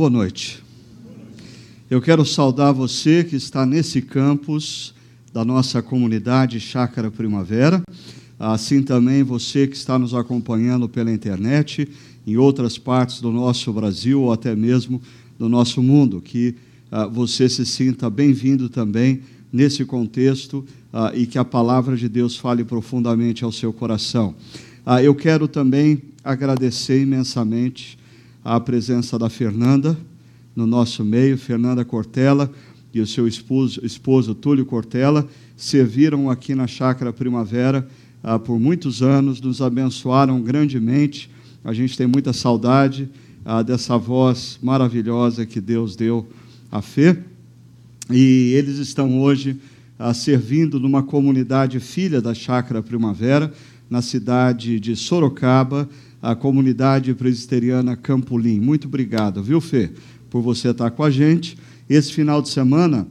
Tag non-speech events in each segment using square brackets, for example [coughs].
Boa noite. Eu quero saudar você que está nesse campus da nossa comunidade Chácara Primavera, assim também você que está nos acompanhando pela internet em outras partes do nosso Brasil ou até mesmo do nosso mundo, que uh, você se sinta bem-vindo também nesse contexto uh, e que a palavra de Deus fale profundamente ao seu coração. Uh, eu quero também agradecer imensamente a presença da Fernanda no nosso meio, Fernanda Cortella e o seu esposo, esposo Túlio Cortella, serviram aqui na Chácara Primavera ah, por muitos anos, nos abençoaram grandemente. A gente tem muita saudade ah, dessa voz maravilhosa que Deus deu à fé. E eles estão hoje ah, servindo numa comunidade filha da Chácara Primavera, na cidade de Sorocaba, a comunidade presbiteriana Campolim. Muito obrigado, viu, Fê? por você estar com a gente. Esse final de semana,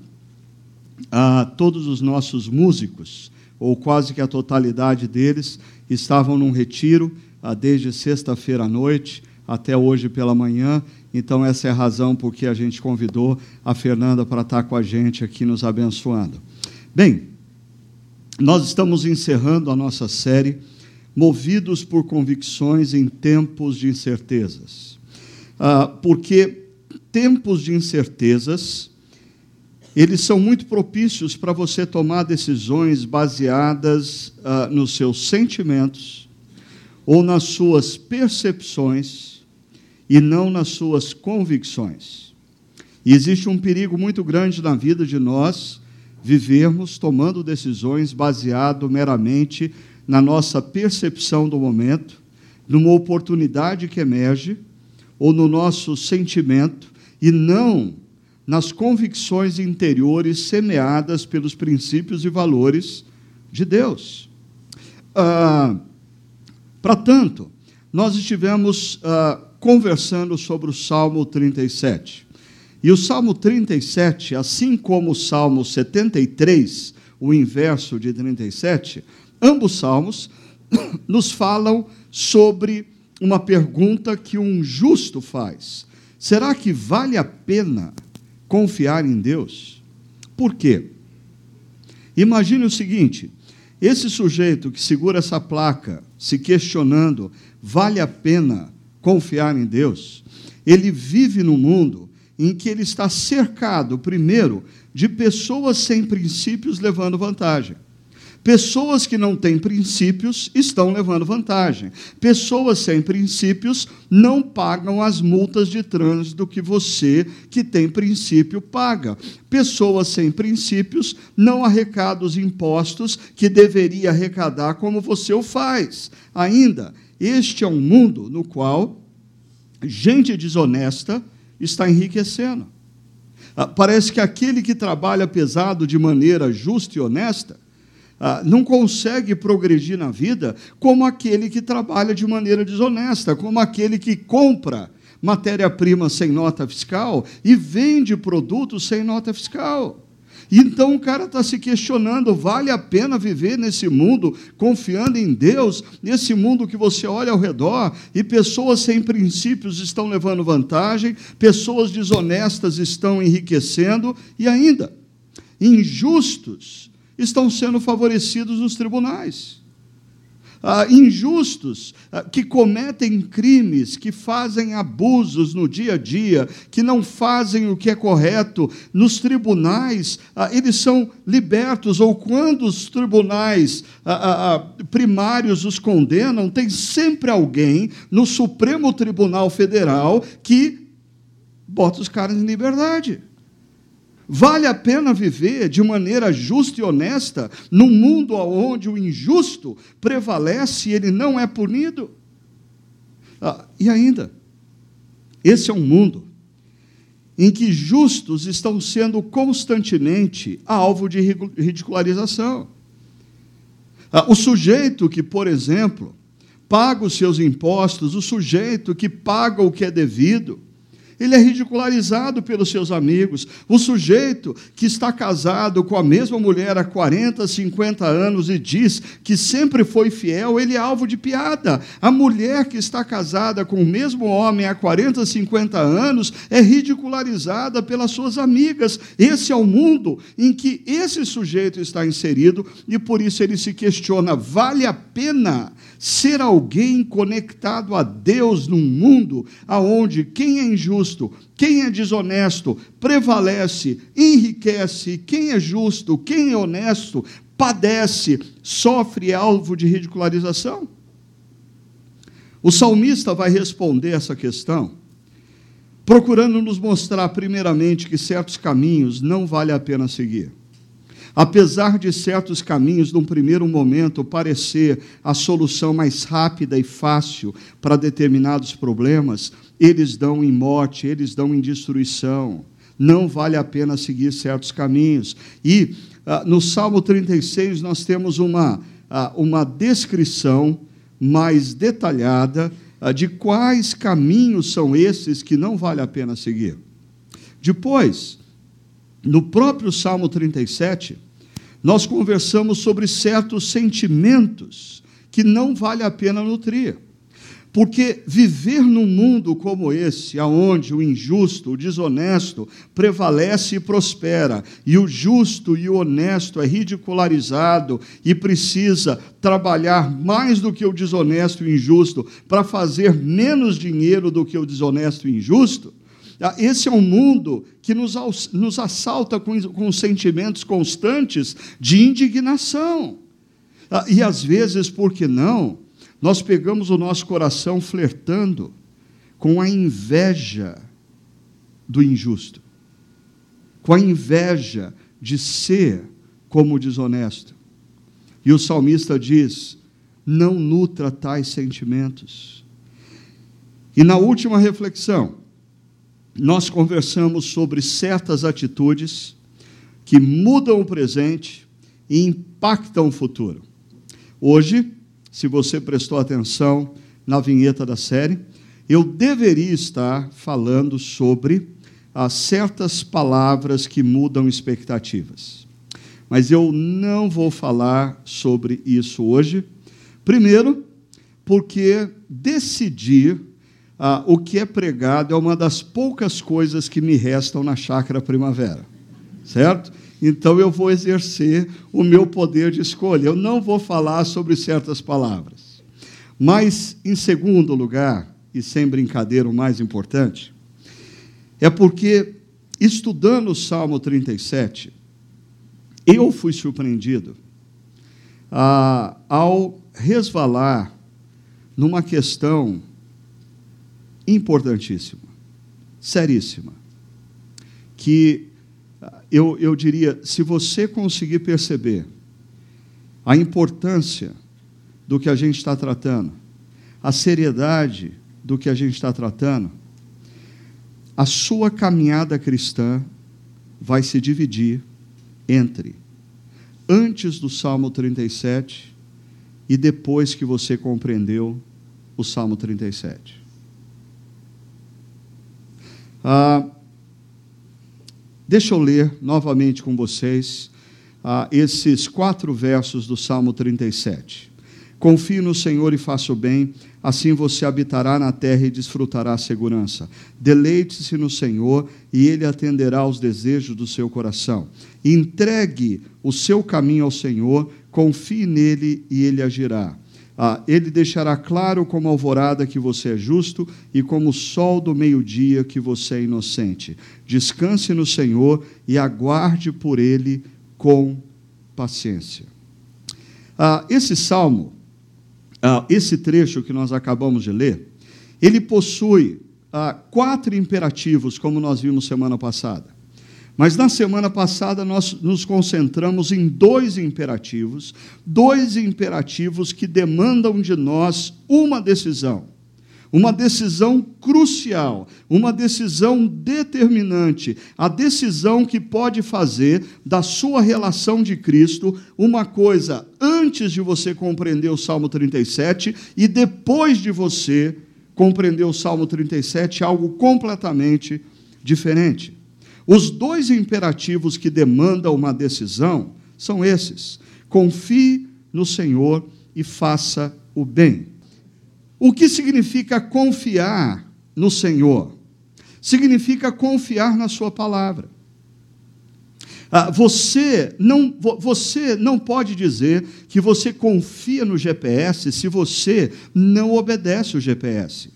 ah, todos os nossos músicos, ou quase que a totalidade deles, estavam num retiro ah, desde sexta-feira à noite até hoje pela manhã. Então, essa é a razão por que a gente convidou a Fernanda para estar com a gente aqui nos abençoando. Bem, nós estamos encerrando a nossa série Movidos por Convicções em Tempos de Incertezas. Ah, porque tempos de incertezas, eles são muito propícios para você tomar decisões baseadas uh, nos seus sentimentos ou nas suas percepções e não nas suas convicções. E existe um perigo muito grande na vida de nós vivermos tomando decisões baseado meramente na nossa percepção do momento, numa oportunidade que emerge ou no nosso sentimento e não nas convicções interiores semeadas pelos princípios e valores de Deus. Ah, Para tanto, nós estivemos ah, conversando sobre o Salmo 37. E o Salmo 37, assim como o Salmo 73, o inverso de 37, ambos salmos [coughs] nos falam sobre uma pergunta que um justo faz. Será que vale a pena confiar em Deus? Por quê? Imagine o seguinte: esse sujeito que segura essa placa, se questionando, vale a pena confiar em Deus? Ele vive num mundo em que ele está cercado, primeiro, de pessoas sem princípios levando vantagem. Pessoas que não têm princípios estão levando vantagem. Pessoas sem princípios não pagam as multas de trânsito que você, que tem princípio, paga. Pessoas sem princípios não arrecadam os impostos que deveria arrecadar como você o faz. Ainda, este é um mundo no qual gente desonesta está enriquecendo. Ah, parece que aquele que trabalha pesado de maneira justa e honesta ah, não consegue progredir na vida como aquele que trabalha de maneira desonesta, como aquele que compra matéria-prima sem nota fiscal e vende produtos sem nota fiscal. Então o cara está se questionando: vale a pena viver nesse mundo confiando em Deus, nesse mundo que você olha ao redor e pessoas sem princípios estão levando vantagem, pessoas desonestas estão enriquecendo e ainda injustos estão sendo favorecidos nos tribunais. Ah, injustos, ah, que cometem crimes, que fazem abusos no dia a dia, que não fazem o que é correto, nos tribunais, ah, eles são libertos, ou quando os tribunais ah, ah, ah, primários os condenam, tem sempre alguém no Supremo Tribunal Federal que bota os caras em liberdade. Vale a pena viver de maneira justa e honesta num mundo onde o injusto prevalece e ele não é punido? Ah, e ainda, esse é um mundo em que justos estão sendo constantemente alvo de ridicularização. Ah, o sujeito que, por exemplo, paga os seus impostos, o sujeito que paga o que é devido, ele é ridicularizado pelos seus amigos. O sujeito que está casado com a mesma mulher há 40, 50 anos e diz que sempre foi fiel, ele é alvo de piada. A mulher que está casada com o mesmo homem há 40, 50 anos é ridicularizada pelas suas amigas. Esse é o mundo em que esse sujeito está inserido e por isso ele se questiona: vale a pena ser alguém conectado a Deus num mundo aonde quem é injusto, quem é desonesto, prevalece, enriquece, quem é justo, quem é honesto, padece, sofre alvo de ridicularização? O salmista vai responder essa questão procurando nos mostrar primeiramente que certos caminhos não vale a pena seguir. Apesar de certos caminhos, num primeiro momento, parecer a solução mais rápida e fácil para determinados problemas, eles dão em morte, eles dão em destruição. Não vale a pena seguir certos caminhos. E ah, no Salmo 36 nós temos uma, ah, uma descrição mais detalhada ah, de quais caminhos são esses que não vale a pena seguir. Depois, no próprio Salmo 37, nós conversamos sobre certos sentimentos que não vale a pena nutrir. Porque viver num mundo como esse, aonde o injusto, o desonesto prevalece e prospera, e o justo e o honesto é ridicularizado e precisa trabalhar mais do que o desonesto e injusto para fazer menos dinheiro do que o desonesto e injusto, esse é um mundo que nos, nos assalta com, com sentimentos constantes de indignação. Ah, e às vezes, por que não? Nós pegamos o nosso coração flertando com a inveja do injusto, com a inveja de ser como desonesto. E o salmista diz: não nutra tais sentimentos. E na última reflexão, nós conversamos sobre certas atitudes que mudam o presente e impactam o futuro. Hoje, se você prestou atenção na vinheta da série, eu deveria estar falando sobre as certas palavras que mudam expectativas. Mas eu não vou falar sobre isso hoje. Primeiro, porque decidir ah, o que é pregado é uma das poucas coisas que me restam na chácara primavera, certo? Então eu vou exercer o meu poder de escolha. Eu não vou falar sobre certas palavras. Mas, em segundo lugar, e sem brincadeira, o mais importante, é porque, estudando o Salmo 37, eu fui surpreendido ah, ao resvalar numa questão importantíssima, seríssima, que eu, eu diria, se você conseguir perceber a importância do que a gente está tratando, a seriedade do que a gente está tratando, a sua caminhada cristã vai se dividir entre antes do Salmo 37 e depois que você compreendeu o Salmo 37. Ah, deixa eu ler novamente com vocês ah, esses quatro versos do Salmo 37. Confie no Senhor e faça o bem, assim você habitará na terra e desfrutará a segurança. Deleite-se no Senhor e Ele atenderá aos desejos do seu coração. Entregue o seu caminho ao Senhor, confie nele e Ele agirá. Ah, ele deixará claro como alvorada que você é justo e como sol do meio-dia que você é inocente. Descanse no Senhor e aguarde por ele com paciência. Ah, esse salmo, ah, esse trecho que nós acabamos de ler, ele possui ah, quatro imperativos, como nós vimos semana passada. Mas na semana passada nós nos concentramos em dois imperativos, dois imperativos que demandam de nós uma decisão. Uma decisão crucial, uma decisão determinante, a decisão que pode fazer da sua relação de Cristo uma coisa antes de você compreender o Salmo 37 e depois de você compreender o Salmo 37 é algo completamente diferente. Os dois imperativos que demandam uma decisão são esses: confie no Senhor e faça o bem. O que significa confiar no Senhor? Significa confiar na Sua palavra. Ah, você, não, você não pode dizer que você confia no GPS se você não obedece o GPS.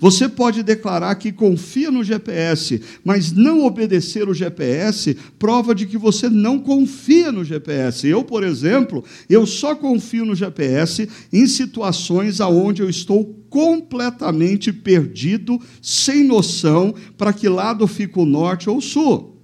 Você pode declarar que confia no GPS, mas não obedecer o GPS prova de que você não confia no GPS. Eu, por exemplo, eu só confio no GPS em situações aonde eu estou completamente perdido, sem noção para que lado fica o norte ou o sul.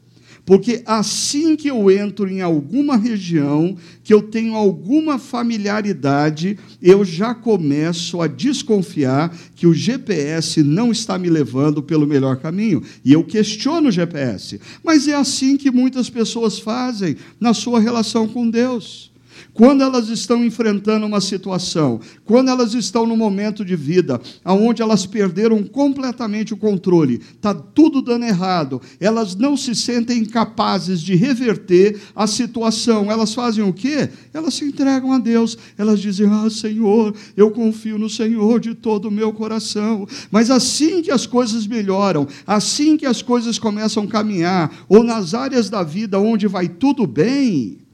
Porque assim que eu entro em alguma região, que eu tenho alguma familiaridade, eu já começo a desconfiar que o GPS não está me levando pelo melhor caminho. E eu questiono o GPS. Mas é assim que muitas pessoas fazem na sua relação com Deus. Quando elas estão enfrentando uma situação, quando elas estão no momento de vida onde elas perderam completamente o controle, está tudo dando errado, elas não se sentem capazes de reverter a situação, elas fazem o quê? Elas se entregam a Deus, elas dizem: Ah, Senhor, eu confio no Senhor de todo o meu coração. Mas assim que as coisas melhoram, assim que as coisas começam a caminhar, ou nas áreas da vida onde vai tudo bem,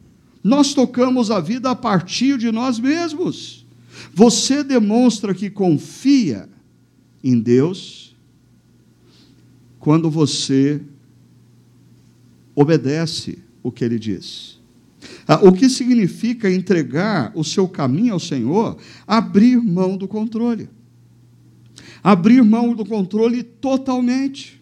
nós tocamos a vida a partir de nós mesmos. Você demonstra que confia em Deus quando você obedece o que ele diz. Ah, o que significa entregar o seu caminho ao Senhor? Abrir mão do controle. Abrir mão do controle totalmente.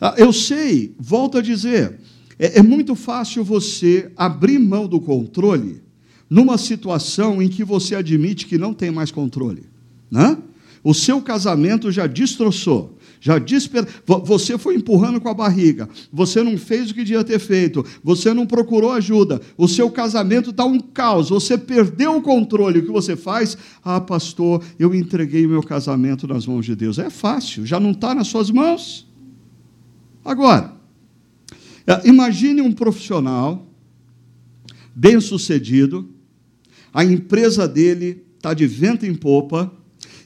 Ah, eu sei, volto a dizer, é, é muito fácil você abrir mão do controle numa situação em que você admite que não tem mais controle. Né? O seu casamento já destroçou, já desper... você foi empurrando com a barriga, você não fez o que devia ter feito, você não procurou ajuda, o seu casamento está um caos, você perdeu o controle. O que você faz? Ah, pastor, eu entreguei o meu casamento nas mãos de Deus. É fácil, já não está nas suas mãos. Agora, imagine um profissional bem-sucedido, a empresa dele está de vento em popa,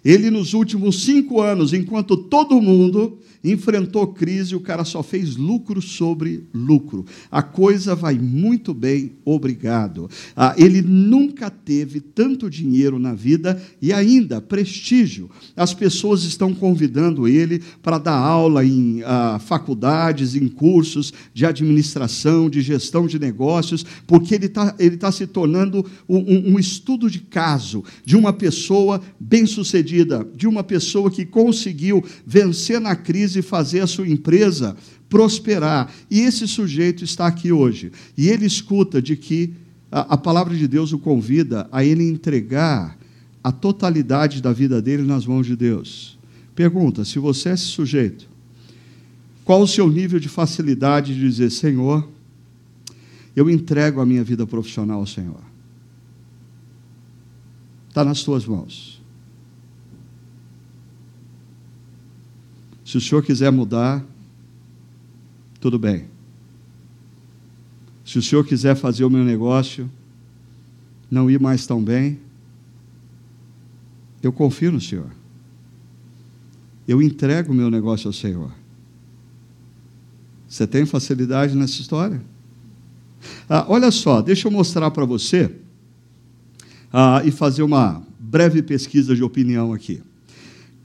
ele, nos últimos cinco anos, enquanto todo mundo enfrentou crise, o cara só fez lucro sobre lucro. A coisa vai muito bem, obrigado. Ah, ele nunca teve tanto dinheiro na vida e ainda prestígio. As pessoas estão convidando ele para dar aula em ah, faculdades, em cursos de administração, de gestão de negócios, porque ele está ele tá se tornando um, um estudo de caso de uma pessoa bem-sucedida, de uma pessoa que conseguiu vencer na crise e fazer a sua empresa prosperar. E esse sujeito está aqui hoje. E ele escuta de que a, a palavra de Deus o convida a ele entregar a totalidade da vida dele nas mãos de Deus. Pergunta: se você é esse sujeito, qual o seu nível de facilidade de dizer, Senhor, eu entrego a minha vida profissional ao Senhor? Está nas tuas mãos. Se o senhor quiser mudar, tudo bem. Se o senhor quiser fazer o meu negócio não ir mais tão bem, eu confio no senhor. Eu entrego o meu negócio ao senhor. Você tem facilidade nessa história? Ah, olha só, deixa eu mostrar para você ah, e fazer uma breve pesquisa de opinião aqui.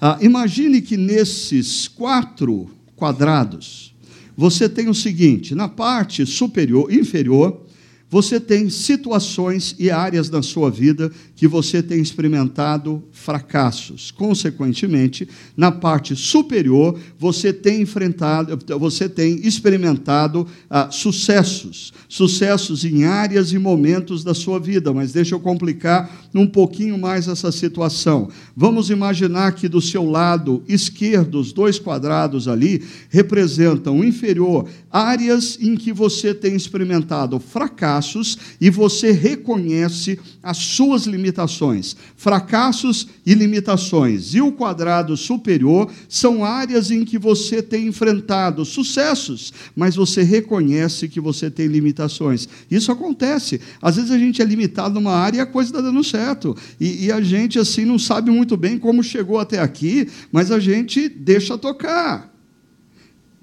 Ah, imagine que nesses quatro quadrados você tem o seguinte: na parte superior, inferior, você tem situações e áreas da sua vida que você tem experimentado fracassos. Consequentemente, na parte superior, você tem enfrentado, você tem experimentado ah, sucessos, sucessos em áreas e momentos da sua vida. Mas deixa eu complicar um pouquinho mais essa situação. Vamos imaginar que do seu lado esquerdo, os dois quadrados ali representam o inferior áreas em que você tem experimentado fracasso fracassos e você reconhece as suas limitações. Fracassos e limitações. E o quadrado superior são áreas em que você tem enfrentado sucessos, mas você reconhece que você tem limitações. Isso acontece. Às vezes a gente é limitado numa área e a coisa está dando certo. E, e a gente, assim, não sabe muito bem como chegou até aqui, mas a gente deixa tocar.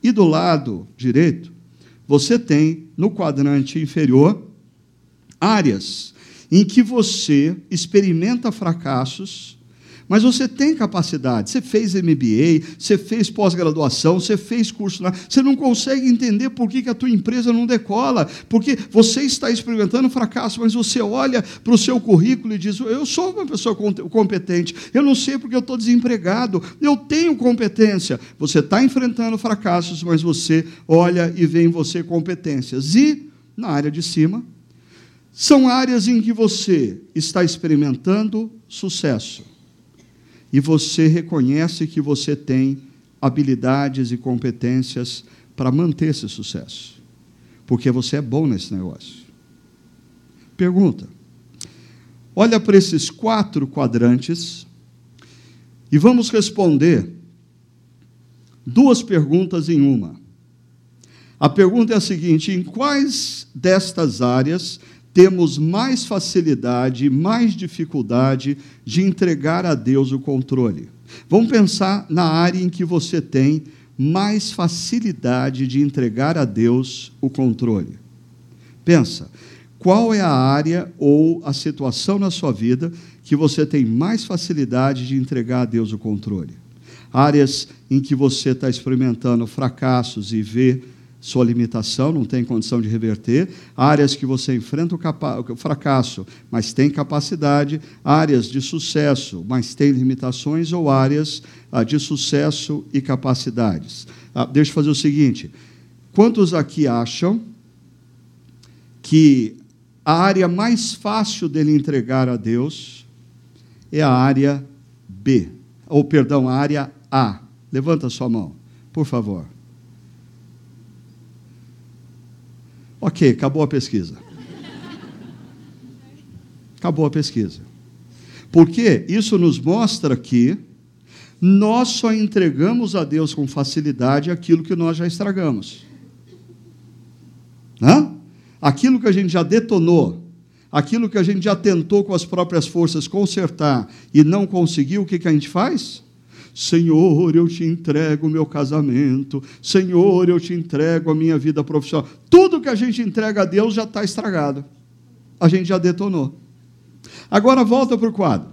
E do lado direito, você tem no quadrante inferior áreas em que você experimenta fracassos mas você tem capacidade. Você fez MBA, você fez pós-graduação, você fez curso. Você não consegue entender por que, que a tua empresa não decola. Porque você está experimentando fracasso, mas você olha para o seu currículo e diz: Eu sou uma pessoa competente. Eu não sei porque eu estou desempregado. Eu tenho competência. Você está enfrentando fracassos, mas você olha e vê em você competências. E, na área de cima, são áreas em que você está experimentando sucesso e você reconhece que você tem habilidades e competências para manter esse sucesso, porque você é bom nesse negócio. Pergunta: olha para esses quatro quadrantes e vamos responder duas perguntas em uma. A pergunta é a seguinte: em quais destas áreas temos mais facilidade, mais dificuldade de entregar a Deus o controle. Vamos pensar na área em que você tem mais facilidade de entregar a Deus o controle. Pensa, qual é a área ou a situação na sua vida que você tem mais facilidade de entregar a Deus o controle? Áreas em que você está experimentando fracassos e vê sua limitação, não tem condição de reverter, áreas que você enfrenta o, fracasso, mas tem capacidade, áreas de sucesso, mas tem limitações, ou áreas ah, de sucesso e capacidades. Ah, deixa eu fazer o seguinte: quantos aqui acham que a área mais fácil dele entregar a Deus é a área B, ou perdão, a área A? Levanta a sua mão, por favor. Ok, acabou a pesquisa. Acabou a pesquisa. Porque isso nos mostra que nós só entregamos a Deus com facilidade aquilo que nós já estragamos. Hã? Aquilo que a gente já detonou, aquilo que a gente já tentou com as próprias forças consertar e não conseguiu, o que, que a gente faz? Senhor, eu te entrego o meu casamento. Senhor, eu te entrego a minha vida profissional. Tudo que a gente entrega a Deus já está estragado. A gente já detonou. Agora volta para o quadro.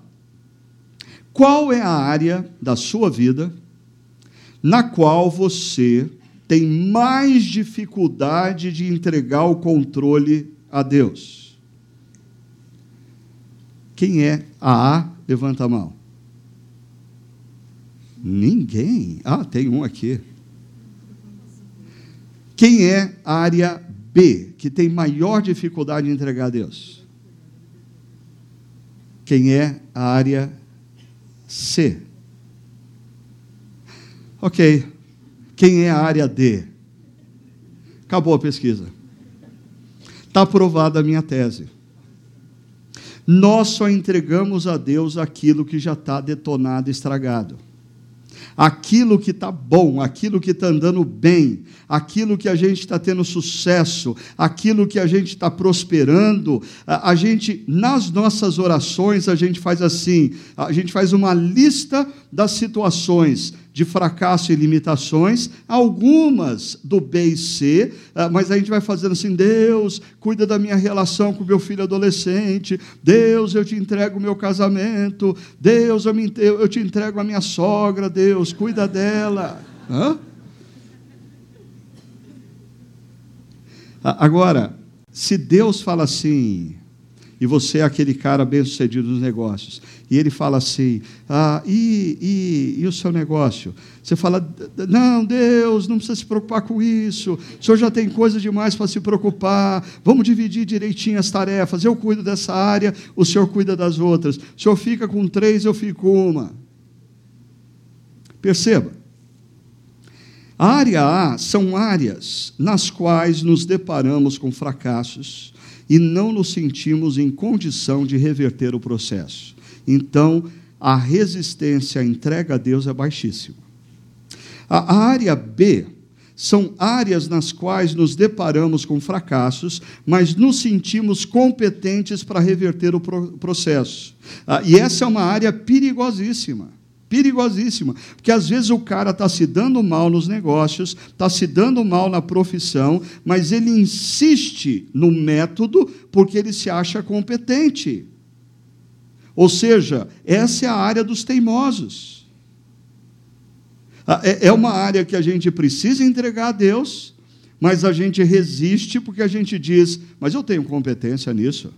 Qual é a área da sua vida na qual você tem mais dificuldade de entregar o controle a Deus? Quem é a A? Levanta a mão. Ninguém. Ah, tem um aqui. Quem é a área B, que tem maior dificuldade de entregar a Deus? Quem é a área C? Ok. Quem é a área D? Acabou a pesquisa. Está aprovada a minha tese. Nós só entregamos a Deus aquilo que já está detonado, estragado aquilo que está bom, aquilo que está andando bem, aquilo que a gente está tendo sucesso, aquilo que a gente está prosperando, a, a, gente, nas nossas orações, a gente faz assim: a gente faz uma lista das situações de fracasso e limitações, algumas do B e C, ah, mas a gente vai fazendo assim: Deus, cuida da minha relação com meu filho adolescente, Deus, eu te entrego o meu casamento, Deus, eu, me, eu te entrego a minha sogra, Deus, cuida dela. Hã? Agora, se Deus fala assim, e você é aquele cara bem sucedido nos negócios, e ele fala assim: ah, e, e, e o seu negócio? Você fala: não, Deus, não precisa se preocupar com isso, o senhor já tem coisa demais para se preocupar, vamos dividir direitinho as tarefas, eu cuido dessa área, o senhor cuida das outras, o senhor fica com três, eu fico com uma. Perceba. A área A são áreas nas quais nos deparamos com fracassos e não nos sentimos em condição de reverter o processo. Então, a resistência à entrega a Deus é baixíssima. A área B são áreas nas quais nos deparamos com fracassos, mas nos sentimos competentes para reverter o processo. Ah, e essa é uma área perigosíssima. Perigosíssima, porque às vezes o cara está se dando mal nos negócios, está se dando mal na profissão, mas ele insiste no método porque ele se acha competente. Ou seja, essa é a área dos teimosos. Ah, é, é uma área que a gente precisa entregar a Deus, mas a gente resiste porque a gente diz, mas eu tenho competência nisso.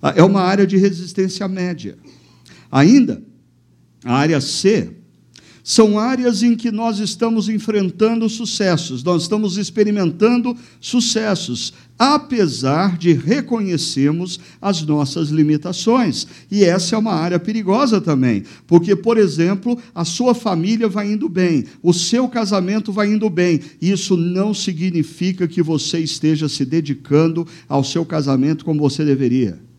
Ah, é uma área de resistência média. Ainda, a área C são áreas em que nós estamos enfrentando sucessos, nós estamos experimentando sucessos, apesar de reconhecermos as nossas limitações. E essa é uma área perigosa também, porque, por exemplo, a sua família vai indo bem, o seu casamento vai indo bem. Isso não significa que você esteja se dedicando ao seu casamento como você deveria.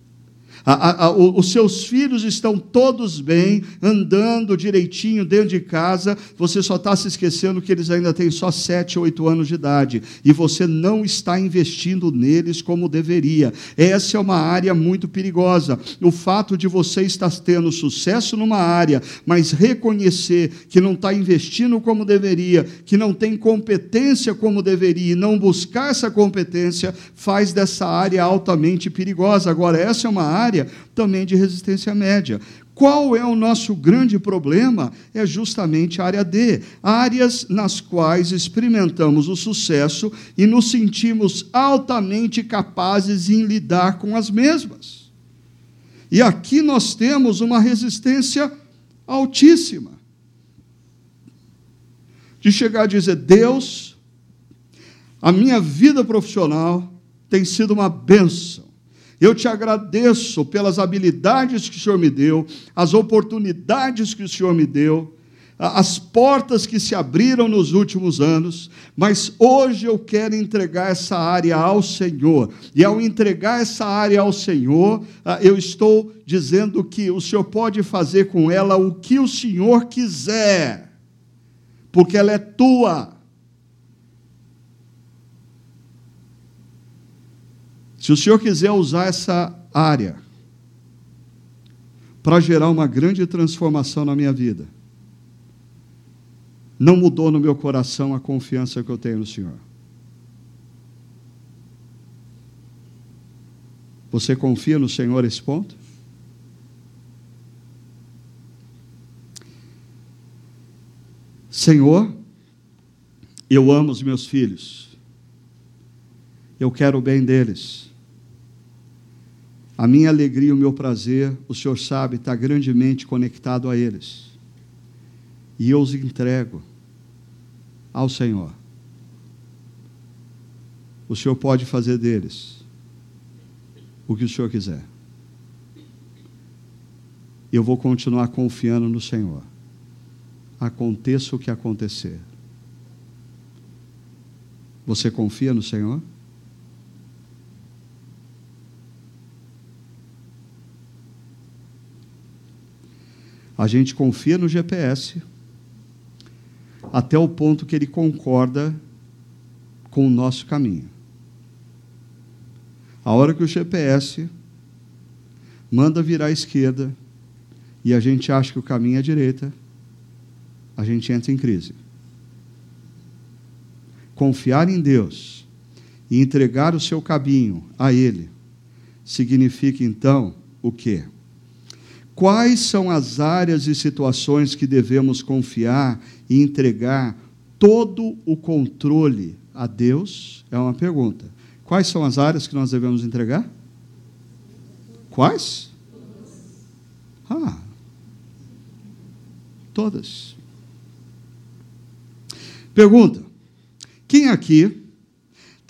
A, a, os seus filhos estão todos bem, andando direitinho dentro de casa, você só está se esquecendo que eles ainda têm só 7, 8 anos de idade, e você não está investindo neles como deveria. Essa é uma área muito perigosa. O fato de você estar tendo sucesso numa área, mas reconhecer que não está investindo como deveria, que não tem competência como deveria, e não buscar essa competência, faz dessa área altamente perigosa. Agora, essa é uma área também de resistência média. Qual é o nosso grande problema? É justamente a área D, áreas nas quais experimentamos o sucesso e nos sentimos altamente capazes em lidar com as mesmas. E aqui nós temos uma resistência altíssima. De chegar a dizer: Deus, a minha vida profissional tem sido uma benção eu te agradeço pelas habilidades que o Senhor me deu, as oportunidades que o Senhor me deu, as portas que se abriram nos últimos anos, mas hoje eu quero entregar essa área ao Senhor. E ao entregar essa área ao Senhor, ah, eu estou dizendo que o Senhor pode fazer com ela o que o Senhor quiser, porque ela é tua. Se o Senhor quiser usar essa área para gerar uma grande transformação na minha vida, não mudou no meu coração a confiança que eu tenho no Senhor. Você confia no Senhor esse ponto? Senhor, eu amo os meus filhos, eu quero o bem deles. A minha alegria o meu prazer, o Senhor sabe, está grandemente conectado a eles. E eu os entrego ao Senhor. O Senhor pode fazer deles o que o Senhor quiser. Eu vou continuar confiando no Senhor. Aconteça o que acontecer. Você confia no Senhor? A gente confia no GPS até o ponto que ele concorda com o nosso caminho. A hora que o GPS manda virar à esquerda e a gente acha que o caminho é à direita, a gente entra em crise. Confiar em Deus e entregar o seu caminho a Ele significa então o quê? Quais são as áreas e situações que devemos confiar e entregar todo o controle a Deus? É uma pergunta. Quais são as áreas que nós devemos entregar? Quais? Ah, todas. Pergunta: quem aqui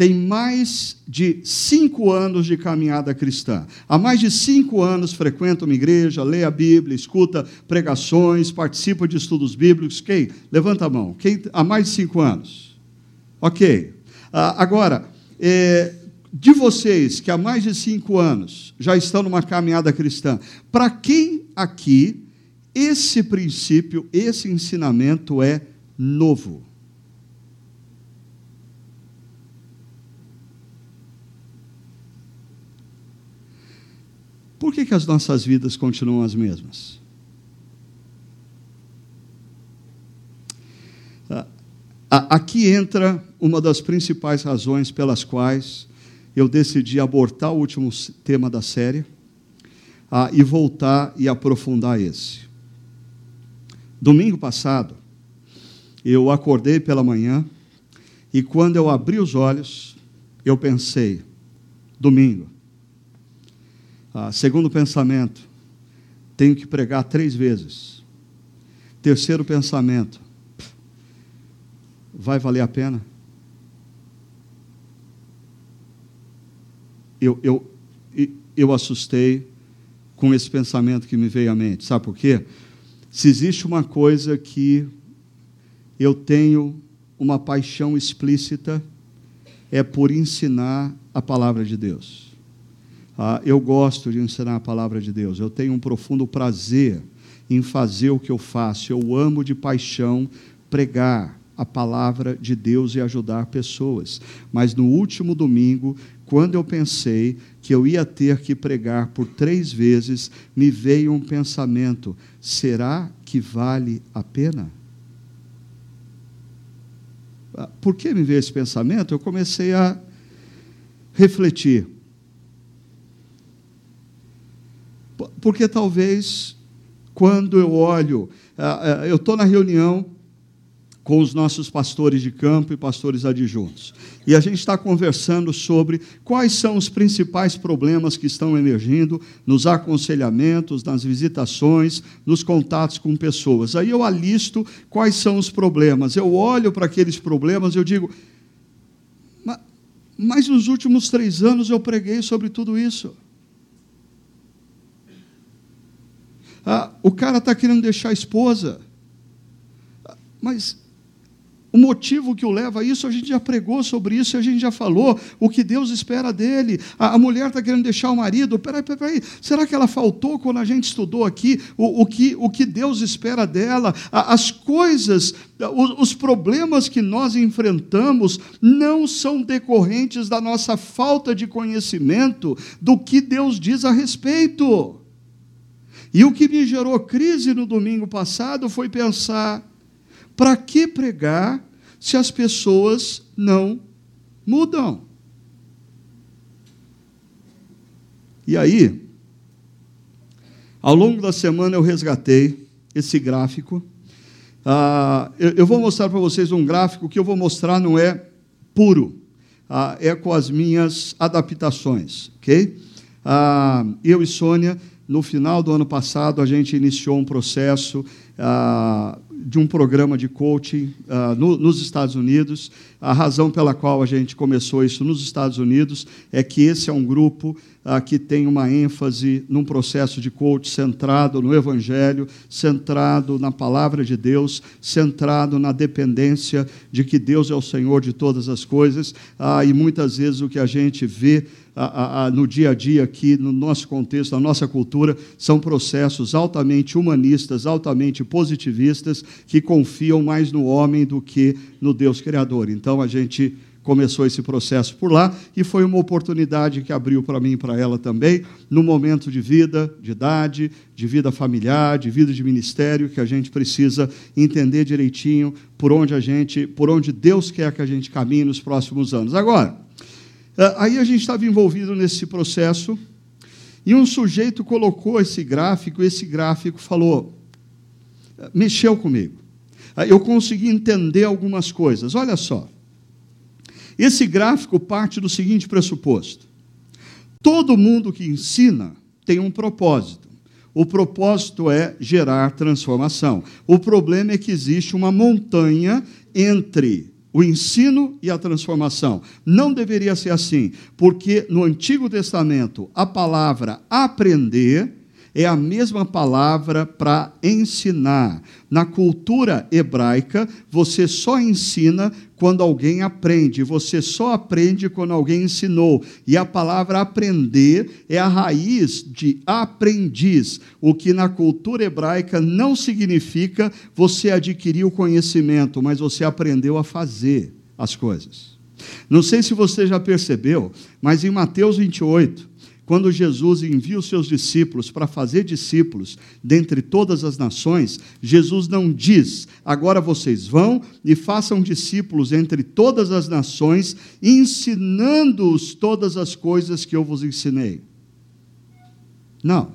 tem mais de cinco anos de caminhada cristã. Há mais de cinco anos frequenta uma igreja, lê a Bíblia, escuta pregações, participa de estudos bíblicos. Quem? Levanta a mão. Quem? Há mais de cinco anos. Ok. Ah, agora, é, de vocês que há mais de cinco anos já estão numa caminhada cristã, para quem aqui esse princípio, esse ensinamento é novo? Por que, que as nossas vidas continuam as mesmas? Aqui entra uma das principais razões pelas quais eu decidi abortar o último tema da série ah, e voltar e aprofundar esse. Domingo passado, eu acordei pela manhã e quando eu abri os olhos, eu pensei: domingo. Ah, segundo pensamento, tenho que pregar três vezes. Terceiro pensamento, vai valer a pena? Eu, eu, eu assustei com esse pensamento que me veio à mente. Sabe por quê? Se existe uma coisa que eu tenho uma paixão explícita, é por ensinar a palavra de Deus. Ah, eu gosto de ensinar a palavra de Deus. Eu tenho um profundo prazer em fazer o que eu faço. Eu amo de paixão pregar, a palavra de Deus e ajudar pessoas. Mas no último domingo, quando eu pensei que eu ia ter que pregar por três vezes, me veio um pensamento: será que vale a pena? Ah, por que me veio esse pensamento? Eu comecei a refletir. Porque talvez, quando eu olho, ah, ah, eu estou na reunião com os nossos pastores de campo e pastores adjuntos. E a gente está conversando sobre quais são os principais problemas que estão emergindo nos aconselhamentos, nas visitações, nos contatos com pessoas. Aí eu alisto quais são os problemas. Eu olho para aqueles problemas eu digo, mas nos últimos três anos eu preguei sobre tudo isso. Ah, o cara está querendo deixar a esposa. Mas o motivo que o leva a isso, a gente já pregou sobre isso, a gente já falou o que Deus espera dele. A, a mulher está querendo deixar o marido. Peraí, peraí, será que ela faltou quando a gente estudou aqui o, o, que, o que Deus espera dela? A, as coisas, os, os problemas que nós enfrentamos não são decorrentes da nossa falta de conhecimento do que Deus diz a respeito. E o que me gerou crise no domingo passado foi pensar para que pregar se as pessoas não mudam? E aí, ao longo da semana eu resgatei esse gráfico. Ah, eu, eu, vou mostrar para vocês um gráfico que eu vou mostrar não é puro, ah, é com as minhas adaptações, ok? Ah, eu e Sônia, no final do ano passado, a gente iniciou um processo ah, de um programa de coaching uh, no, nos Estados Unidos. A razão pela qual a gente começou isso nos Estados Unidos é que esse é um grupo uh, que tem uma ênfase num processo de coaching centrado no Evangelho, centrado na palavra de Deus, centrado na dependência de que Deus é o Senhor de todas as coisas. Uh, e muitas vezes o que a gente vê a, a, no dia a dia aqui, no nosso contexto, na nossa cultura, são processos altamente humanistas, altamente positivistas, que confiam mais no homem do que no Deus Criador. Então a gente começou esse processo por lá e foi uma oportunidade que abriu para mim e para ela também, no momento de vida, de idade, de vida familiar, de vida de ministério, que a gente precisa entender direitinho por onde a gente, por onde Deus quer que a gente caminhe nos próximos anos. Agora, aí a gente estava envolvido nesse processo e um sujeito colocou esse gráfico, esse gráfico falou, eh, mexeu comigo. Eu consegui entender algumas coisas. Olha só. Esse gráfico parte do seguinte pressuposto: todo mundo que ensina tem um propósito. O propósito é gerar transformação. O problema é que existe uma montanha entre o ensino e a transformação. Não deveria ser assim, porque no Antigo Testamento a palavra aprender é a mesma palavra para ensinar. Na cultura hebraica, você só ensina quando alguém aprende, você só aprende quando alguém ensinou. E a palavra aprender é a raiz de aprendiz, o que na cultura hebraica não significa você adquirir o conhecimento, mas você aprendeu a fazer as coisas. Não sei se você já percebeu, mas em Mateus 28, quando Jesus envia os seus discípulos para fazer discípulos dentre todas as nações, Jesus não diz: agora vocês vão e façam discípulos entre todas as nações, ensinando-os todas as coisas que eu vos ensinei. Não.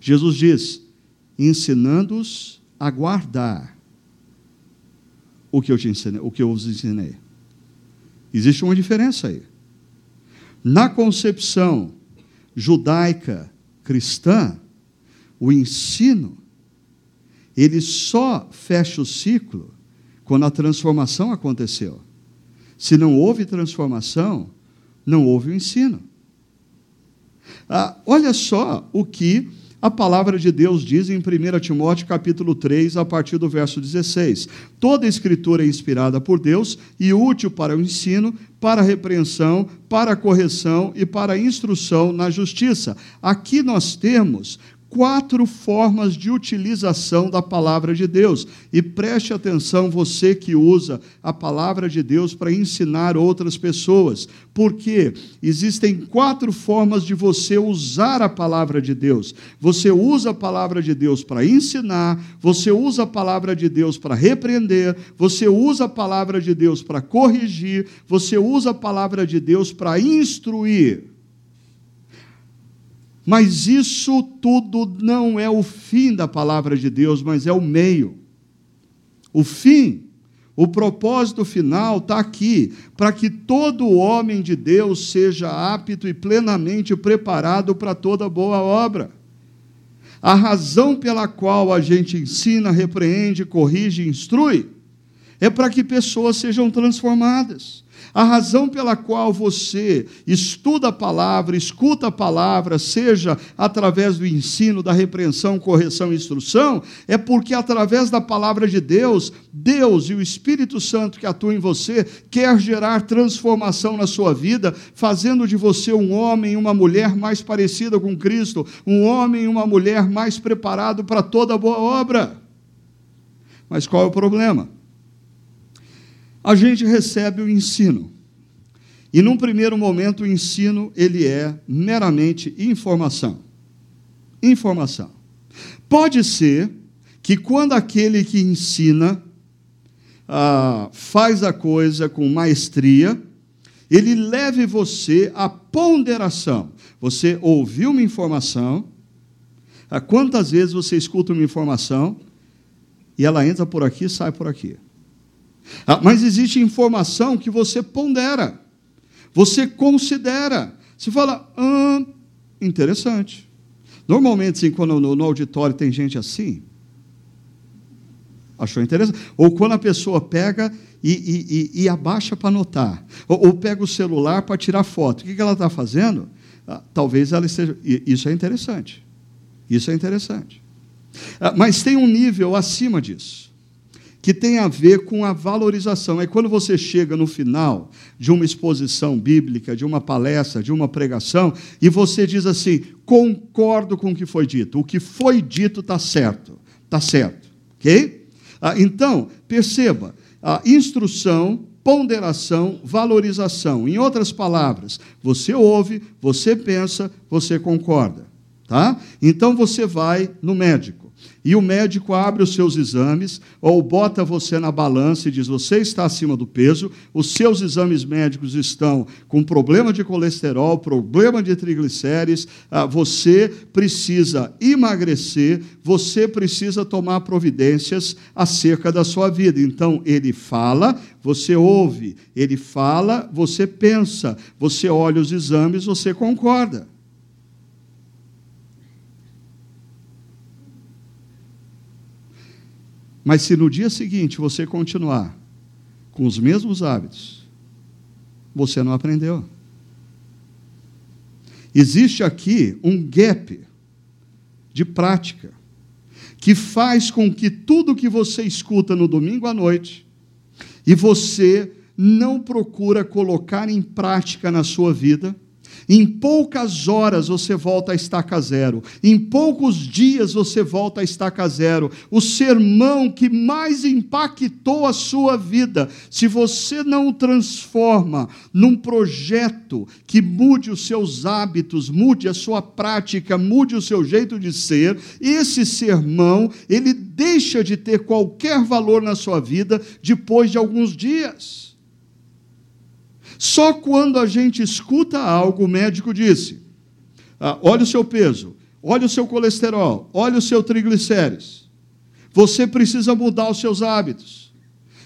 Jesus diz: ensinando-os a guardar o que eu te ensinei, o que eu vos ensinei. Existe uma diferença aí. Na concepção judaica cristã, o ensino, ele só fecha o ciclo quando a transformação aconteceu. Se não houve transformação, não houve o ensino. Ah, olha só o que a palavra de Deus diz em 1 Timóteo capítulo 3, a partir do verso 16. Toda escritura é inspirada por Deus e útil para o ensino, para a repreensão, para a correção e para a instrução na justiça. Aqui nós temos quatro formas de utilização da palavra de Deus. E preste atenção, você que usa a palavra de Deus para ensinar outras pessoas, porque existem quatro formas de você usar a palavra de Deus. Você usa a palavra de Deus para ensinar, você usa a palavra de Deus para repreender, você usa a palavra de Deus para corrigir, você usa a palavra de Deus para instruir. Mas isso tudo não é o fim da palavra de Deus, mas é o meio. O fim, o propósito final está aqui, para que todo homem de Deus seja apto e plenamente preparado para toda boa obra. A razão pela qual a gente ensina, repreende, corrige, instrui, é para que pessoas sejam transformadas. A razão pela qual você estuda a palavra, escuta a palavra, seja através do ensino, da repreensão, correção e instrução, é porque através da palavra de Deus, Deus e o Espírito Santo que atua em você quer gerar transformação na sua vida, fazendo de você um homem e uma mulher mais parecida com Cristo, um homem e uma mulher mais preparado para toda boa obra. Mas qual é o problema? A gente recebe o ensino. E num primeiro momento o ensino ele é meramente informação. Informação. Pode ser que quando aquele que ensina ah, faz a coisa com maestria, ele leve você à ponderação. Você ouviu uma informação, ah, quantas vezes você escuta uma informação e ela entra por aqui e sai por aqui? Ah, mas existe informação que você pondera, você considera. Você fala, ah, interessante. Normalmente, assim, quando no, auditório tem gente assim, achou interessante. Ou quando a pessoa pega e, e, e, e abaixa para anotar, ou, ou, pega o celular para tirar foto. O que, que ela está fazendo? Ah, talvez ela esteja. Isso é interessante. Isso é interessante. Ah, mas tem um nível acima disso que tem a ver com a valorização. É quando você chega no final de uma exposição bíblica, de uma palestra, de uma pregação, e você diz assim: concordo com o que foi dito, o que foi dito está certo, está certo, ok? Ah, então, perceba, a instrução, ponderação, valorização. Em outras palavras, você ouve, você pensa, você concorda, tá? Então você vai no médico e o médico abre os seus exames, ou bota você na balança e diz: você está acima do peso, os seus exames médicos estão com problema de colesterol, problema de triglicérides, ah, você precisa emagrecer, você precisa tomar providências acerca da sua vida. Então, ele fala, você ouve, ele fala, você pensa, você olha os exames, você concorda. Mas se no dia seguinte você continuar com os mesmos hábitos, você não aprendeu. Existe aqui um gap de prática, que faz com que tudo que você escuta no domingo à noite e você não procura colocar em prática na sua vida, em poucas horas você volta a estaca zero. Em poucos dias você volta a estaca zero. O sermão que mais impactou a sua vida, se você não o transforma num projeto que mude os seus hábitos, mude a sua prática, mude o seu jeito de ser, esse sermão, ele deixa de ter qualquer valor na sua vida depois de alguns dias. Só quando a gente escuta algo, o médico disse: ah, olha o seu peso, olha o seu colesterol, olha o seu triglicérides. Você precisa mudar os seus hábitos.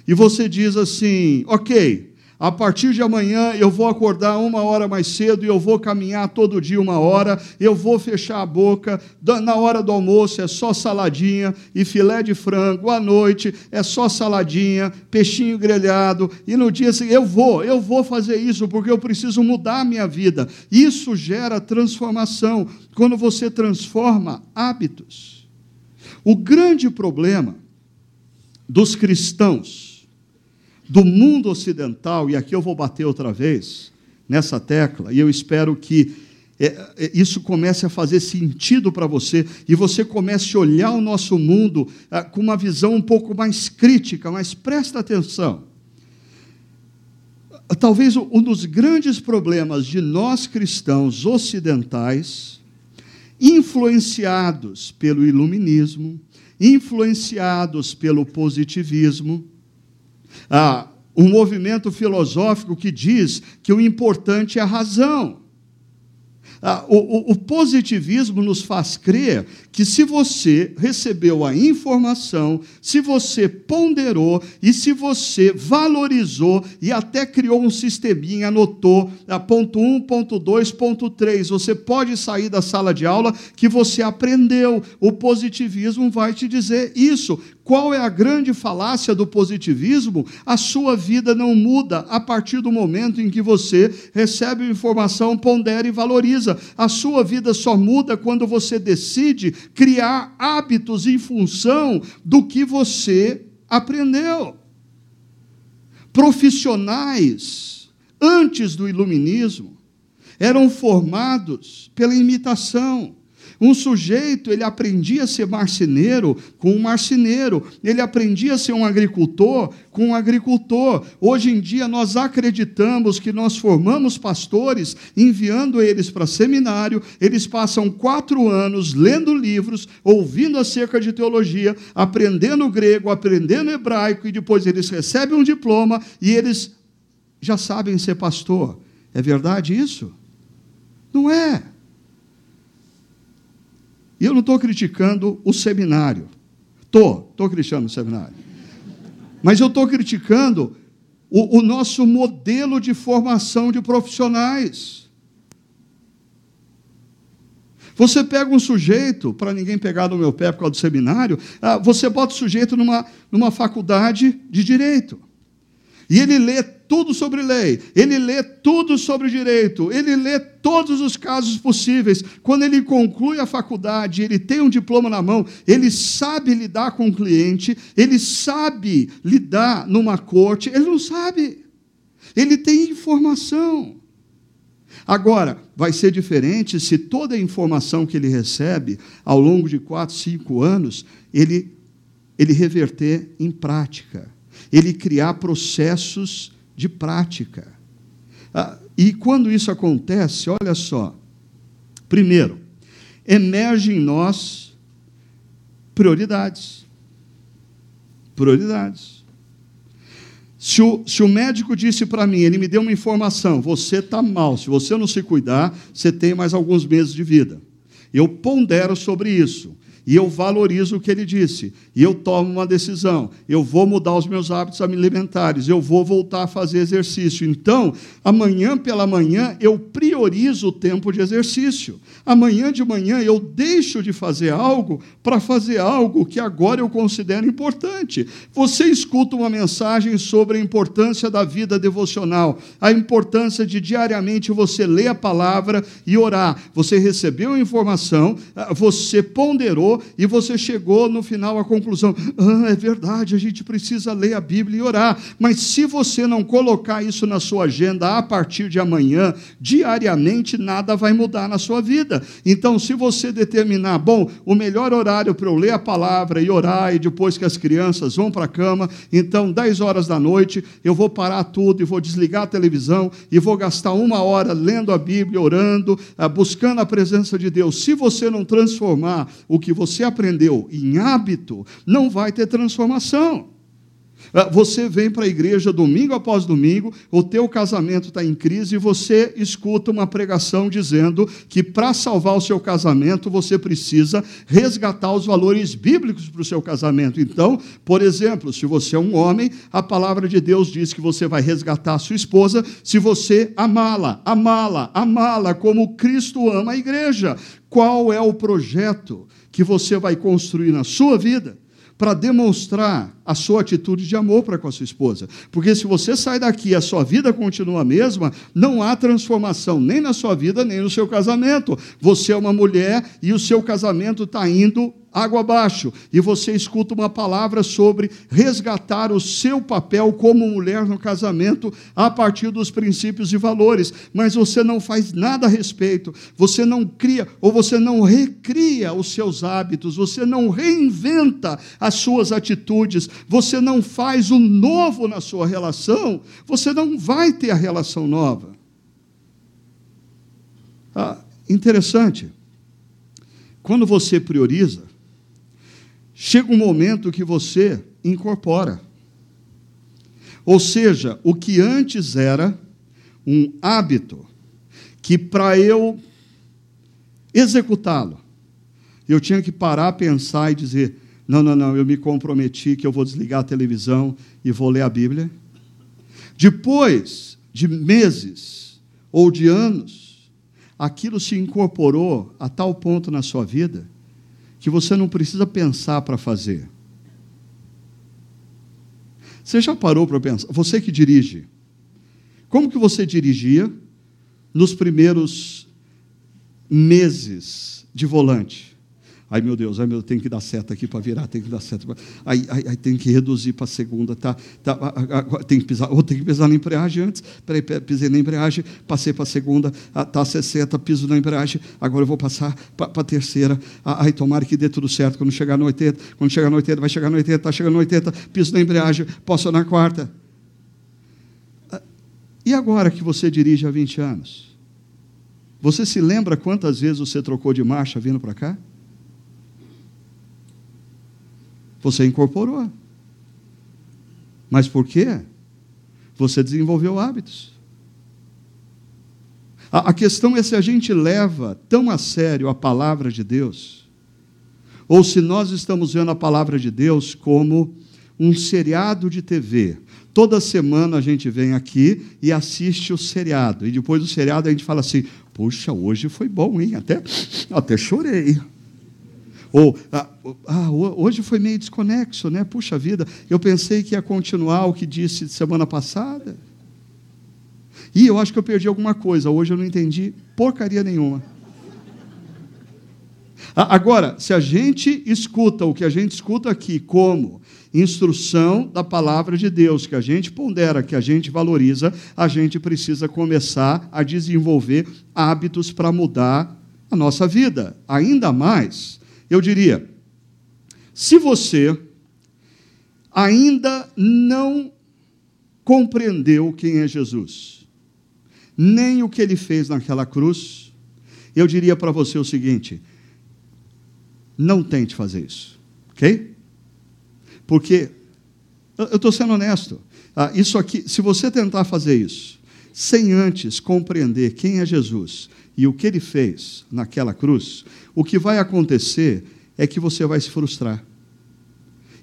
E você diz assim: ok, a partir de amanhã eu vou acordar uma hora mais cedo e eu vou caminhar todo dia uma hora, eu vou fechar a boca, na hora do almoço é só saladinha e filé de frango, à noite é só saladinha, peixinho grelhado, e no dia seguinte eu vou, eu vou fazer isso porque eu preciso mudar a minha vida. Isso gera transformação. Quando você transforma hábitos. O grande problema dos cristãos do mundo ocidental, e aqui eu vou bater outra vez nessa tecla, e eu espero que é, é, isso comece a fazer sentido para você e você comece a olhar o nosso mundo é, com uma visão um pouco mais crítica, mas presta atenção. Talvez um dos grandes problemas de nós cristãos ocidentais, influenciados pelo iluminismo, influenciados pelo positivismo, ah, um movimento filosófico que diz que o importante é a razão. Ah, o, o, positivismo nos faz crer que se você recebeu a informação, se você ponderou e se você valorizou e até criou um sisteminha, anotou a ponto 1, ponto 2, ponto 3, você pode sair da sala de aula que você aprendeu. O positivismo vai te dizer isso. Qual é a grande falácia do positivismo? A sua vida não muda a partir do momento em que você recebe informação, pondera e valoriza. A sua vida só muda quando você decide criar hábitos em função do que você aprendeu. Profissionais, antes do iluminismo, eram formados pela imitação. Um sujeito, ele aprendia a ser marceneiro com um marceneiro, ele aprendia a ser um agricultor com um agricultor. Hoje em dia, nós acreditamos que nós formamos pastores, enviando eles para seminário, eles passam quatro anos lendo livros, ouvindo acerca de teologia, aprendendo grego, aprendendo hebraico, e depois eles recebem um diploma e eles já sabem ser pastor. É verdade isso? Não é. E eu não estou criticando o seminário. Estou, estou criticando o seminário. Mas eu estou criticando o, o nosso modelo de formação de profissionais. Você pega um sujeito, para ninguém pegar no meu pé por causa do seminário, ah, você bota o sujeito numa, numa faculdade de direito. E ele lê tudo sobre lei, ele lê tudo sobre direito, ele lê todos os casos possíveis. Quando ele conclui a faculdade, ele tem um diploma na mão, ele sabe lidar com o cliente, ele sabe lidar numa corte, ele não sabe. Ele tem informação. Agora, vai ser diferente se toda a informação que ele recebe ao longo de quatro, cinco anos, ele, ele reverter em prática ele criar processos de prática. Ah, e quando isso acontece, olha só. Primeiro, emerge em nós prioridades. Prioridades. Se o, se o médico disse para mim, ele me deu uma informação, você está mal, se você não se cuidar, você tem mais alguns meses de vida. Eu pondero sobre isso e eu valorizo o que ele disse, e eu tomo uma decisão. Eu vou mudar os meus hábitos alimentares, eu vou voltar a fazer exercício. Então, amanhã pela manhã, eu priorizo o tempo de exercício. Amanhã de manhã, eu deixo de fazer algo para fazer algo que agora eu considero importante. Você escuta uma mensagem sobre a importância da vida devocional, a importância de diariamente você ler a palavra e orar. Você recebeu a informação, ah, você ponderou e você chegou no final à conclusão: ah, é verdade, a gente precisa ler a Bíblia e orar. Mas se você não colocar isso na sua agenda a partir de amanhã, diariamente, nada vai mudar na sua vida. Então, se você determinar, bom, o melhor horário para eu ler a palavra e orar, e depois que as crianças vão para a cama, então, 10 horas da noite, eu vou parar tudo e vou desligar a televisão e vou gastar uma hora lendo a Bíblia, orando, ah, buscando a presença de Deus. Se você não transformar o que você aprendeu em hábito, não vai ter transformação. Ah, você vem para a igreja domingo após domingo, o teu casamento está em crise e você escuta uma pregação dizendo que para salvar o seu casamento você precisa resgatar os valores bíblicos para o seu casamento. Então, por exemplo, se você é um homem, a palavra de Deus diz que você vai resgatar a sua esposa se você amá-la, amá-la, amá-la como Cristo ama a igreja. Qual é o projeto que você vai construir na sua vida? para demonstrar a sua atitude de amor para com a sua esposa. Porque se você sai daqui e a sua vida continua a mesma, não há transformação nem na sua vida, nem no seu casamento. Você é uma mulher e o seu casamento está indo água abaixo, e você escuta uma palavra sobre resgatar o seu papel como mulher no casamento a partir dos princípios e valores, mas você não faz nada a respeito, você não cria ou você não recria os seus hábitos, você não reinventa as suas atitudes, você não faz o novo na sua relação, você não vai ter a relação nova. Ah, interessante. Quando você prioriza, chega um momento que você incorpora. Ou seja, o que antes era um hábito, que para eu executá-lo, eu tinha que parar, pensar e dizer: não, não, não, eu me comprometi que eu vou desligar a televisão e vou ler a Bíblia. Depois de meses ou de anos, aquilo se incorporou a tal ponto na sua vida que você não precisa pensar para fazer. Você já parou para pensar? Você que dirige, como que você dirigia nos primeiros meses de volante? Ai meu Deus, ai meu, tem que dar seta aqui para virar, tem que dar seta. Aí, aí, aí, tem que reduzir para a segunda, tá, tá, tem que pisar, ou tem que pisar na embreagem antes. Peraí, pisei na embreagem, passei para a segunda, tá 60, piso na embreagem, agora eu vou passar para a terceira. Aí tomara que dê tudo certo. Quando chegar no 80, quando chegar no 80, vai chegar no 80, está chegando no 80, piso na embreagem, posso na quarta. E agora que você dirige há 20 anos? Você se lembra quantas vezes você trocou de marcha vindo para cá? Você incorporou. Mas por quê? Você desenvolveu hábitos. A, a questão é se a gente leva tão a sério a palavra de Deus, ou se nós estamos vendo a palavra de Deus como um seriado de TV. Toda semana a gente vem aqui e assiste o seriado. E depois do seriado a gente fala assim: puxa, hoje foi bom, hein? Até, até chorei. Ou, ah, ah, hoje foi meio desconexo, né? Puxa vida, eu pensei que ia continuar o que disse semana passada. E eu acho que eu perdi alguma coisa. Hoje eu não entendi porcaria nenhuma. Agora, se a gente escuta o que a gente escuta aqui como instrução da palavra de Deus, que a gente pondera, que a gente valoriza, a gente precisa começar a desenvolver hábitos para mudar a nossa vida. Ainda mais eu diria: se você ainda não compreendeu quem é Jesus, nem o que ele fez naquela cruz, eu diria para você o seguinte: não tente fazer isso, ok? Porque, eu estou sendo honesto, ah, isso aqui, se você tentar fazer isso, sem antes compreender quem é Jesus e o que ele fez naquela cruz, o que vai acontecer é que você vai se frustrar.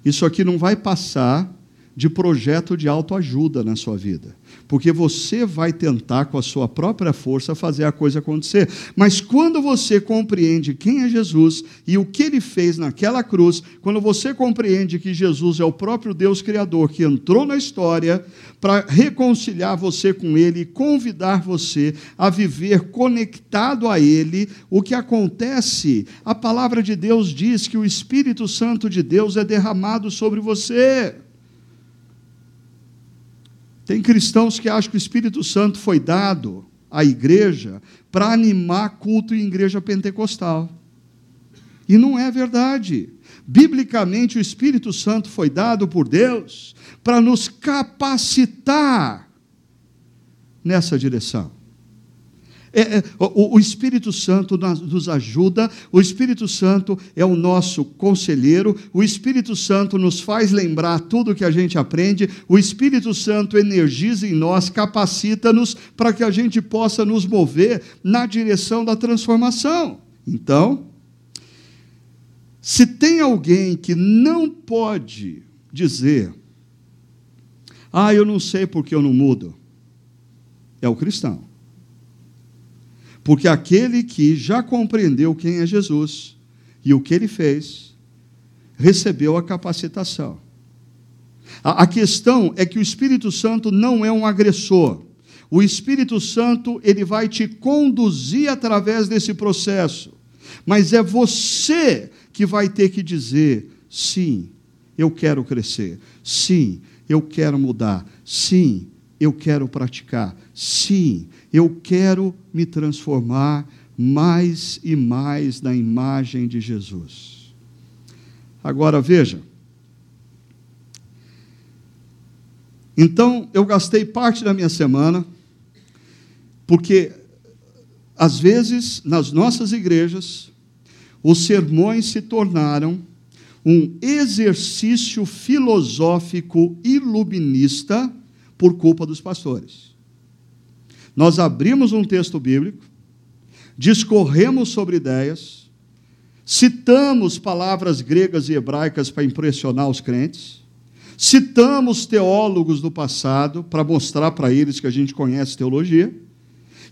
Isso aqui não vai passar de projeto de autoajuda na sua vida. Porque você vai tentar, com a sua própria força, fazer a coisa acontecer. Mas quando você compreende quem é Jesus e o que ele fez naquela cruz, quando você compreende que Jesus é o próprio Deus Criador que entrou na história para reconciliar você com ele e convidar você a viver conectado a ele, o que acontece? A palavra de Deus diz que o Espírito Santo de Deus é derramado sobre você. Tem cristãos que acham que o Espírito Santo foi dado à igreja para animar culto em igreja pentecostal. E não é verdade. Biblicamente, o Espírito Santo foi dado por Deus para nos capacitar nessa direção. É, é, o, o, Espírito Santo nos ajuda, o Espírito Santo é o nosso conselheiro, o Espírito Santo nos faz lembrar tudo que a gente aprende, o Espírito Santo energiza em nós, capacita-nos para que a gente possa nos mover na direção da transformação. Então, se tem alguém que não pode dizer, ah, eu não sei porque eu não mudo, é o cristão. Porque aquele que já compreendeu quem é Jesus e o que ele fez, recebeu a capacitação. A, a questão é que o Espírito Santo não é um agressor. O Espírito Santo, ele vai te conduzir através desse processo. Mas é você que vai ter que dizer: sim, eu quero crescer. Sim, eu quero mudar. Sim, eu quero praticar. Sim, eu quero me transformar mais e mais na imagem de Jesus. Agora veja. Então, eu gastei parte da minha semana, porque, às vezes, nas nossas igrejas, os sermões se tornaram um exercício filosófico iluminista por culpa dos pastores. Nós abrimos um texto bíblico, discorremos sobre ideias, citamos palavras gregas e hebraicas para impressionar os crentes, citamos teólogos do passado para mostrar para eles que a gente conhece teologia,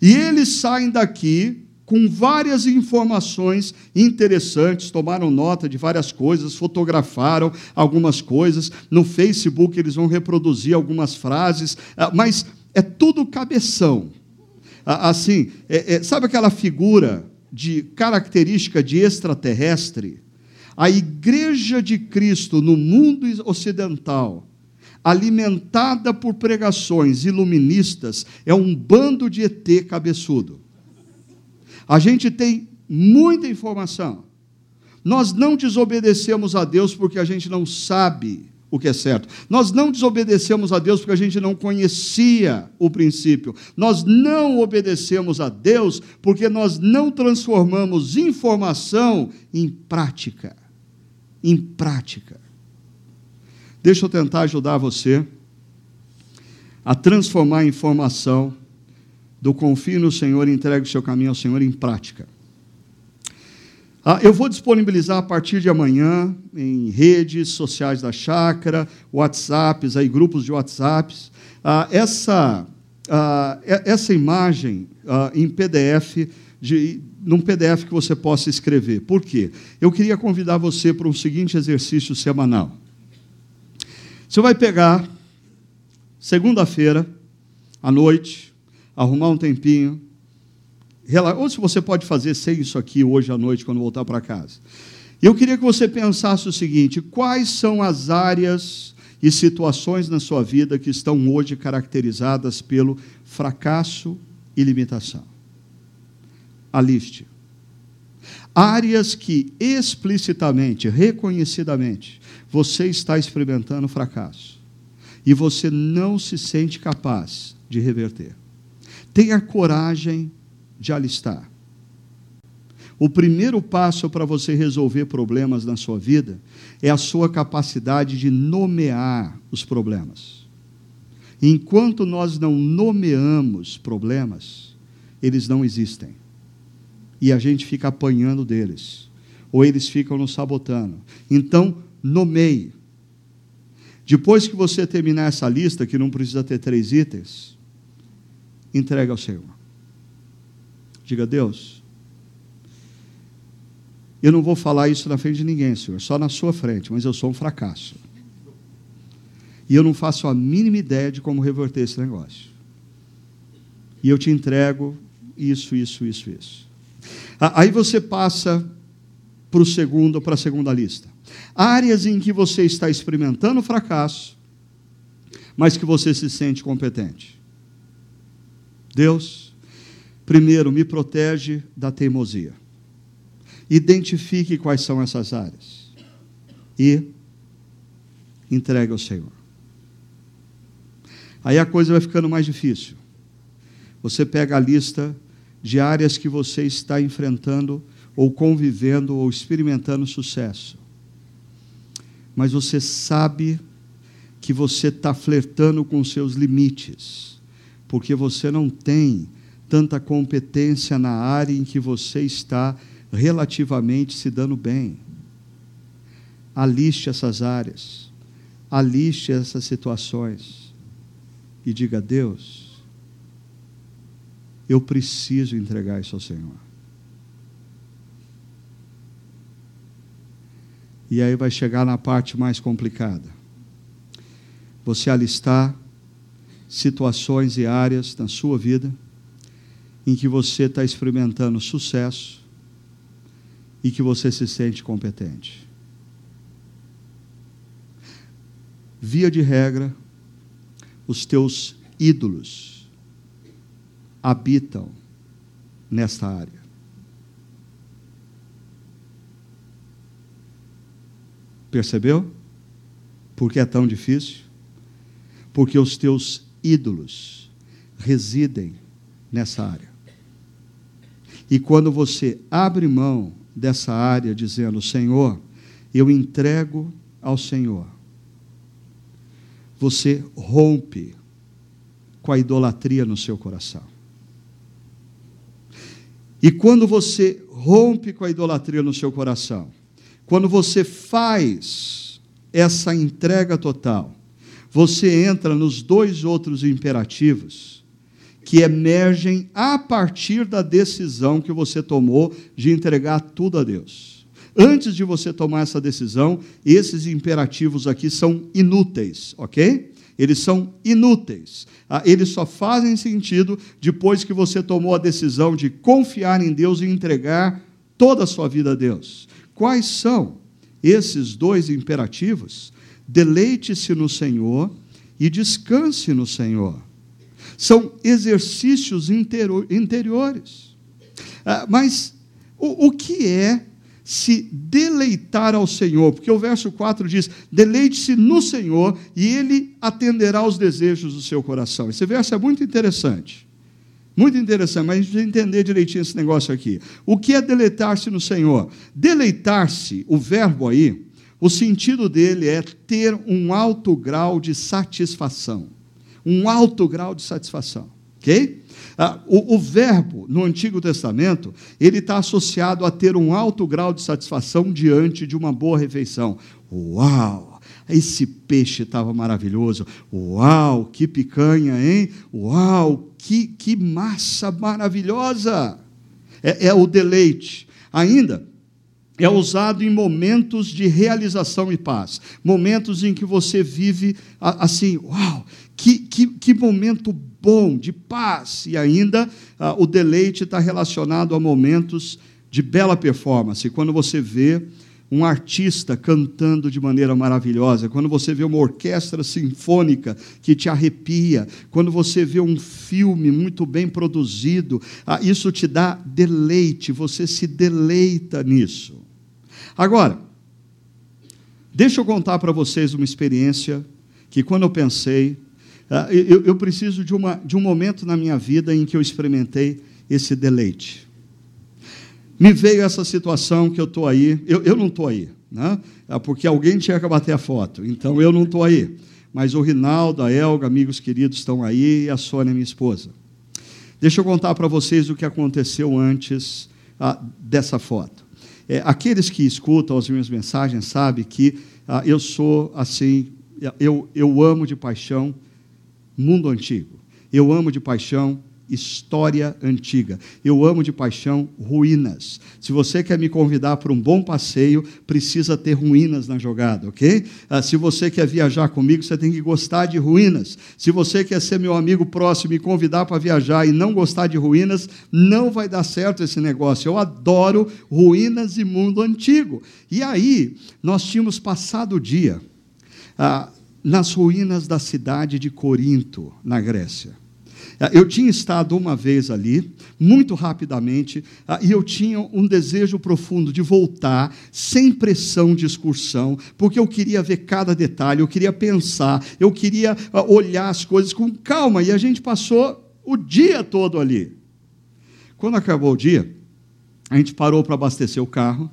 e eles saem daqui com várias informações interessantes, tomaram nota de várias coisas, fotografaram algumas coisas, no Facebook eles vão reproduzir algumas frases, ah, mas é tudo cabeção. Assim, é, é, sabe aquela figura de característica de extraterrestre? A igreja de Cristo no mundo ocidental, alimentada por pregações iluministas, é um bando de ET cabeçudo. A gente tem muita informação. Nós não desobedecemos a Deus porque a gente não sabe o que é certo. Nós não desobedecemos a Deus porque a gente não conhecia o princípio. Nós não obedecemos a Deus porque nós não transformamos informação em prática. Em prática. Deixa eu tentar ajudar você a transformar informação do confio no Senhor e entregue o seu caminho ao Senhor em prática. Ah, eu vou disponibilizar a partir de amanhã em redes sociais da chácara, WhatsApps, aí, grupos de WhatsApps, ah, essa, ah, essa imagem ah, em PDF, de, num PDF que você possa escrever. Por quê? Eu queria convidar você para um seguinte exercício semanal. Você vai pegar, segunda-feira, à noite, arrumar um tempinho, ou se você pode fazer sem isso aqui hoje à noite, quando voltar para casa. Eu queria que você pensasse o seguinte: quais são as áreas e situações na sua vida que estão hoje caracterizadas pelo fracasso e limitação? Aliste. Áreas que explicitamente, reconhecidamente, você está experimentando fracasso e você não se sente capaz de reverter. Tenha coragem de alistar. O primeiro passo para você resolver problemas na sua vida é a sua capacidade de nomear os problemas. Enquanto nós não nomeamos problemas, eles não existem. E a gente fica apanhando deles. ou eles ficam nos sabotando. Então, nomeie. Depois que você terminar essa lista, que não precisa ter três itens, entrega ao Senhor. Diga, Deus, eu não vou falar isso na frente de ninguém, Senhor, só na sua frente, mas eu sou um fracasso. E eu não faço a mínima ideia de como reverter esse negócio. E eu te entrego isso, isso, isso, isso. Aí você passa para o segundo, para a segunda lista. Áreas em que você está experimentando fracasso, mas que você se sente competente. Deus, primeiro, me protege da teimosia. Identifique quais são essas áreas. E entregue ao Senhor. Aí a coisa vai ficando mais difícil. Você pega a lista de áreas que você está enfrentando, ou convivendo, ou experimentando sucesso. Mas você sabe que você está flertando com seus limites, porque você não tem tanta competência na área em que você está relativamente se dando bem. Aliste essas áreas, aliste essas situações e diga: Deus, eu preciso entregar isso ao Senhor. E aí vai chegar na parte mais complicada. Você alistar situações e áreas na sua vida em que você está experimentando sucesso e que você se sente competente. Via de regra, os teus ídolos habitam nesta área. Percebeu? Por que é tão difícil? Porque os teus ídolos residem nessa área. E quando você abre mão dessa área, dizendo: Senhor, eu entrego ao Senhor você rompe com a idolatria no seu coração. E quando você rompe com a idolatria no seu coração, quando você faz essa entrega total, você entra nos dois outros imperativos que emergem a partir da decisão que você tomou de entregar tudo a Deus. Antes de você tomar essa decisão, esses imperativos aqui são inúteis, ok? Eles são inúteis. Ah, eles só fazem sentido depois que você tomou a decisão de confiar em Deus e entregar toda a sua vida a Deus. Quais são esses dois imperativos? Deleite-se no Senhor e descanse no Senhor. São exercícios interiores. Ah, mas o, que é se deleitar ao Senhor, porque o verso 4 diz: deleite-se no Senhor e Ele atenderá aos desejos do seu coração. Esse verso é muito interessante. Muito interessante, mas a gente precisa entender direitinho esse negócio aqui. O que é deleitar-se no Senhor? Deleitar-se, o verbo aí, o sentido dele é ter um alto grau de satisfação. Um alto grau de satisfação. Ok? Ah, o, o, verbo no Antigo Testamento ele está associado a ter um alto grau de satisfação diante de uma boa refeição. Uau! Esse peixe estava maravilhoso. Uau, que picanha, hein? Uau, que, que massa maravilhosa! É, é o deleite. Ainda, é usado em momentos de realização e paz, momentos em que você vive assim, uau, que, que, que momento bom, de paz, e ainda ah, o deleite está relacionado a momentos de bela performance. Quando você vê um artista cantando de maneira maravilhosa, quando você vê uma orquestra sinfônica que te arrepia, quando você vê um filme muito bem produzido, ah, isso te dá deleite, você se deleita nisso. Agora, deixa eu contar para vocês uma experiência que, quando eu pensei, ah, eu, preciso de, uma, de um momento na minha vida em que eu experimentei esse deleite. Me veio essa situação que eu estou aí, eu, eu não estou aí, né? É porque alguém tinha que bater a foto, então eu não estou aí. Mas o Rinaldo, a Elga, amigos queridos estão aí, e a Sônia, minha esposa. Deixa eu contar para vocês o que aconteceu antes ah, dessa foto. É, aqueles que escutam as minhas mensagens sabem que ah, eu sou assim, eu, eu amo de paixão mundo antigo. Eu amo de paixão história antiga. Eu amo de paixão ruínas. Se você quer me convidar para um bom passeio, precisa ter ruínas na jogada, ok? Ah, se você quer viajar comigo, você tem que gostar de ruínas. Se você quer ser meu amigo próximo e convidar para viajar e não gostar de ruínas, não vai dar certo esse negócio. Eu adoro ruínas e mundo antigo. E aí, nós tínhamos passado o dia ah, nas ruínas da cidade de Corinto, na Grécia. Ah, eu tinha estado uma vez ali, muito rapidamente, ah, e eu tinha um desejo profundo de voltar, sem pressão de excursão, porque eu queria ver cada detalhe, eu queria pensar, eu queria ah, olhar as coisas com calma, e a gente passou o dia todo ali. Quando acabou o dia, a gente parou para abastecer o carro,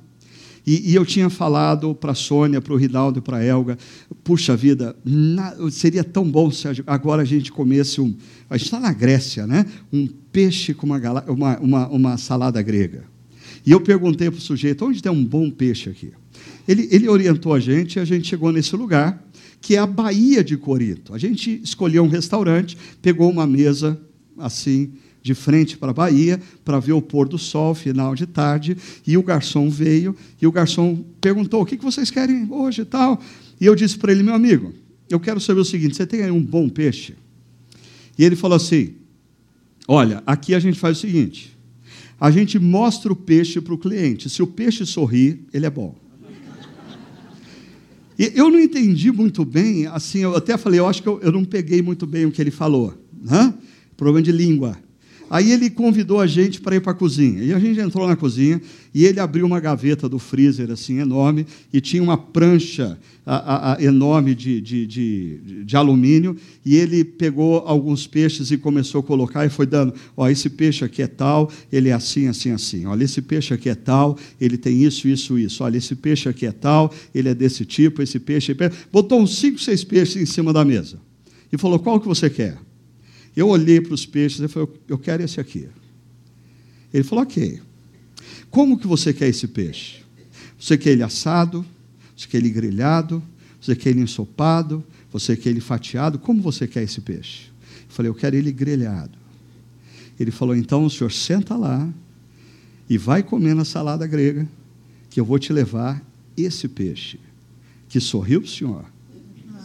e, e eu tinha falado para a Sônia, para o Rinaldo e para a Elga, puxa vida, na, seria tão bom se agora a gente comesse um. A gente está na Grécia, né? Um peixe com uma, uma, uma, uma salada grega. E eu perguntei para o sujeito, onde tem um bom peixe aqui? Ele, ele orientou a gente e a gente chegou nesse lugar, que é a Baía de Corinto. A gente escolheu um restaurante, pegou uma mesa assim, de frente para a Bahia para ver o pôr do sol, final de tarde, e o garçom veio e o garçom perguntou: "O que vocês querem hoje e tal?" E eu disse para ele: "Meu amigo, eu quero saber o seguinte, você tem aí um bom peixe?" E ele falou assim: "Olha, aqui a gente faz o seguinte, a gente mostra o peixe para o cliente. Se o peixe sorrir, ele é bom." E eu não entendi muito bem, assim, eu até falei, eu acho que eu, eu não peguei muito bem o que ele falou, né? Problema de língua. Aí ele convidou a gente para ir para a cozinha. E a gente entrou na cozinha e ele abriu uma gaveta do freezer assim enorme e tinha uma prancha a, a, a, enorme de, de, de, de, alumínio e ele pegou alguns peixes e começou a colocar e foi dando, ó, esse peixe aqui é tal, ele é assim, assim, assim. Olha, esse peixe aqui é tal, ele tem isso, isso, isso. Olha, esse peixe aqui é tal, ele é desse tipo, esse peixe... É Botou uns cinco, seis peixes em cima da mesa e falou, qual que você quer? Eu olhei para os peixes e falei, eu quero esse aqui. Ele falou, ok. Como que você quer esse peixe? Você quer ele assado? Você quer ele grelhado? Você quer ele ensopado? Você quer ele fatiado? Como você quer esse peixe? Eu falei, eu quero ele grelhado. Ele falou, então o senhor senta lá e vai comer na salada grega, que eu vou te levar esse peixe, que sorriu para o senhor,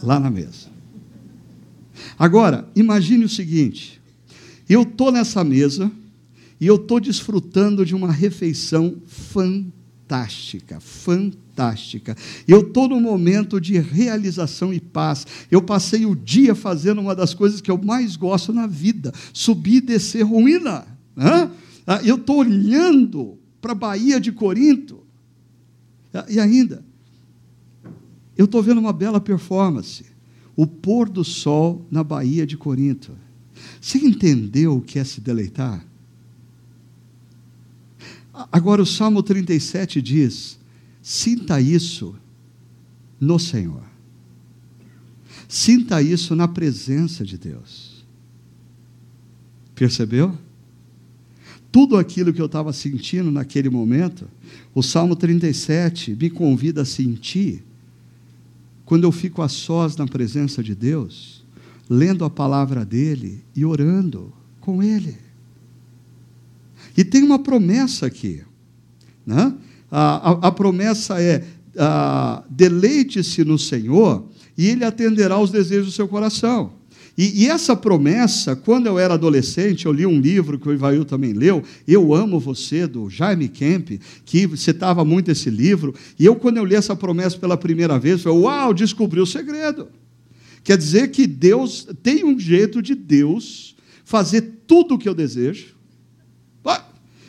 lá na mesa. Agora, imagine o seguinte: eu estou nessa mesa e eu estou desfrutando de uma refeição fantástica, fantástica. Eu estou num momento de realização e paz. Eu passei o dia fazendo uma das coisas que eu mais gosto na vida: subir e descer ruína. Né? Eu estou olhando para a Baía de Corinto. E ainda, eu estou vendo uma bela performance o pôr do sol na Baía de Corinto. Você entendeu o que é se deleitar? Agora, o Salmo 37 diz: sinta isso no Senhor. Sinta isso na presença de Deus. Percebeu? Tudo aquilo que eu estava sentindo naquele momento, o Salmo 37 me convida a sentir quando eu fico a sós na presença de Deus, lendo a palavra dele e orando com ele. E tem uma promessa aqui. Né? A, a, a promessa é: deleite-se no Senhor e ele atenderá aos desejos do seu coração. E, e, essa promessa, quando eu era adolescente, eu li um livro que o Ivail também leu, Eu Amo Você, do Jaime Kemp, que citava muito esse livro, e eu, quando eu li essa promessa pela primeira vez, falei, uau, descobri o segredo. Quer dizer que Deus tem um jeito de Deus fazer tudo o que eu desejo.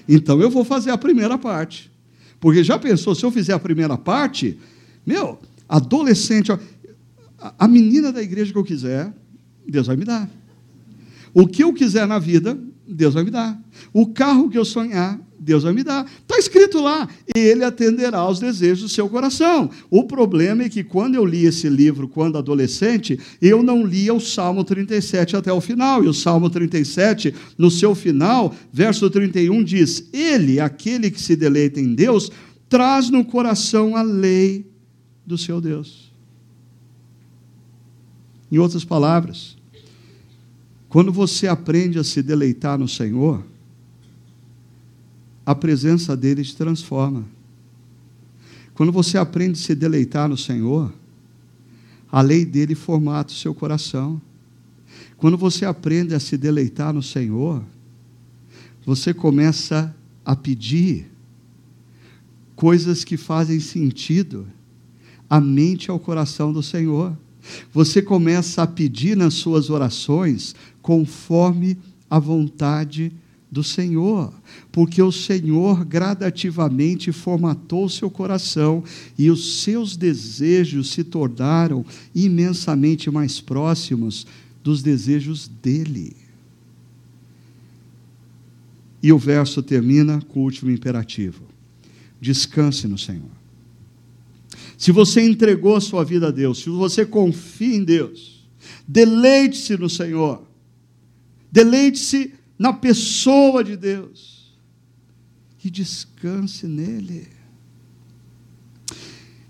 Então eu vou fazer a primeira parte. Porque já pensou, se eu fizer a primeira parte, meu, adolescente, a menina da igreja que eu quiser, Deus vai me dar. O que eu quiser na vida, Deus vai me dar. O carro que eu sonhar, Deus vai me dar. Está escrito lá, ele atenderá aos desejos do seu coração. O problema é que quando eu li esse livro, quando adolescente, eu não lia o Salmo 37 até o final. E o Salmo 37, no seu final, verso 31, diz: Ele, aquele que se deleita em Deus, traz no coração a lei do seu Deus. Em outras palavras, quando você aprende a se deleitar no Senhor, a presença dele te transforma. Quando você aprende a se deleitar no Senhor, a lei dele formata o seu coração. Quando você aprende a se deleitar no Senhor, você começa a pedir coisas que fazem sentido à mente e ao coração do Senhor. Você começa a pedir nas suas orações conforme a vontade do Senhor, porque o Senhor gradativamente formatou seu coração e os seus desejos se tornaram imensamente mais próximos dos desejos dele. E o verso termina com o último imperativo: descanse no Senhor. Se você entregou a sua vida a Deus, se você confia em Deus, deleite-se no Senhor, deleite-se na pessoa de Deus e descanse nele.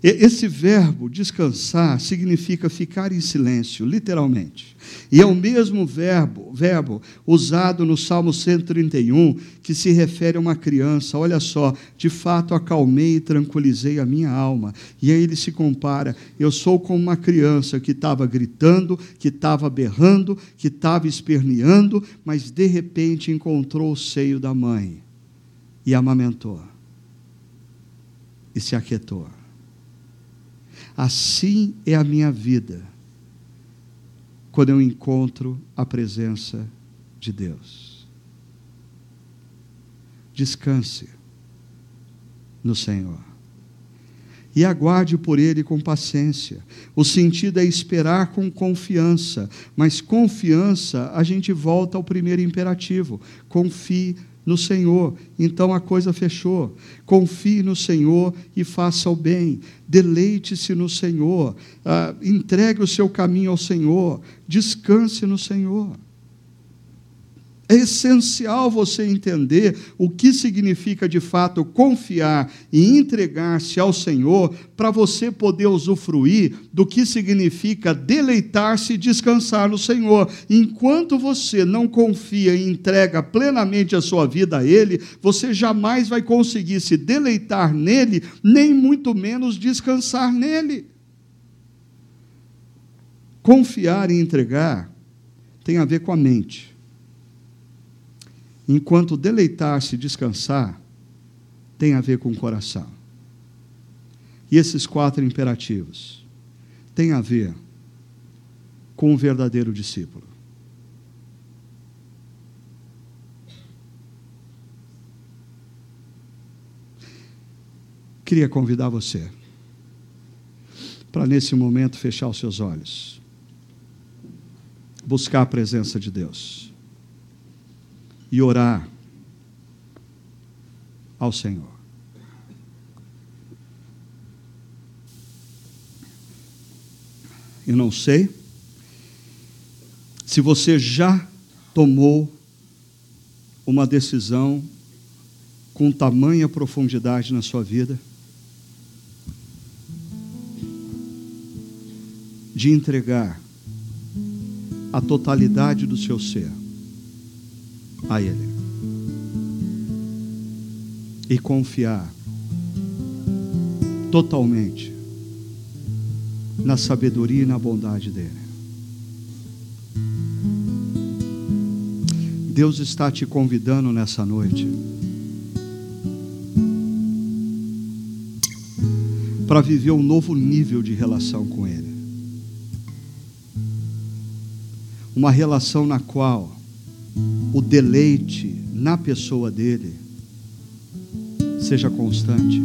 Esse verbo descansar significa ficar em silêncio, literalmente. E é o mesmo verbo, verbo usado no Salmo 131, que se refere a uma criança. Olha só, de fato acalmei e tranquilizei a minha alma. E aí ele se compara: eu sou como uma criança que estava gritando, que estava berrando, que estava esperneando, mas de repente encontrou o seio da mãe e amamentou e se aquietou. Assim é a minha vida quando eu encontro a presença de Deus. Descanse no Senhor. E aguarde por Ele com paciência. O sentido é esperar com confiança, mas confiança, a gente volta ao primeiro imperativo: confie no Senhor. Então a coisa fechou. Confie no Senhor e faça o bem. Deleite-se no Senhor. Ah, entregue o seu caminho ao Senhor. Descanse no Senhor. É essencial você entender o que significa de fato confiar e entregar-se ao Senhor para você poder usufruir do que significa deleitar-se e descansar no Senhor. Enquanto você não confia e entrega plenamente a sua vida a Ele, você jamais vai conseguir se deleitar nele, nem muito menos descansar nele. Confiar e entregar tem a ver com a mente enquanto deleitar-se e descansar tem a ver com o coração. E esses quatro imperativos têm a ver com o verdadeiro discípulo. Queria convidar você para, nesse momento, fechar os seus olhos, buscar a presença de Deus e orar ao Senhor. Eu não sei se você já tomou uma decisão com tamanha profundidade na sua vida de entregar a totalidade do seu ser a Ele e confiar totalmente na sabedoria e na bondade dEle. Deus está te convidando nessa noite para viver um novo nível de relação com Ele. Uma relação na qual o deleite na pessoa dele seja constante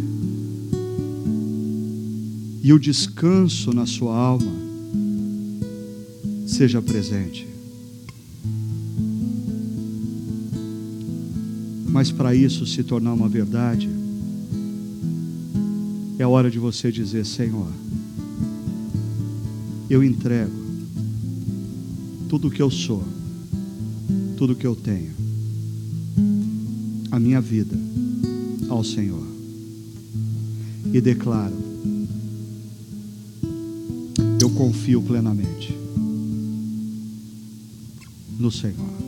e o descanso na sua alma seja presente. Mas para isso se tornar uma verdade, é hora de você dizer: Senhor, eu entrego tudo o que eu sou tudo que eu tenho, a minha vida, ao Senhor. E declaro: eu confio plenamente no Senhor.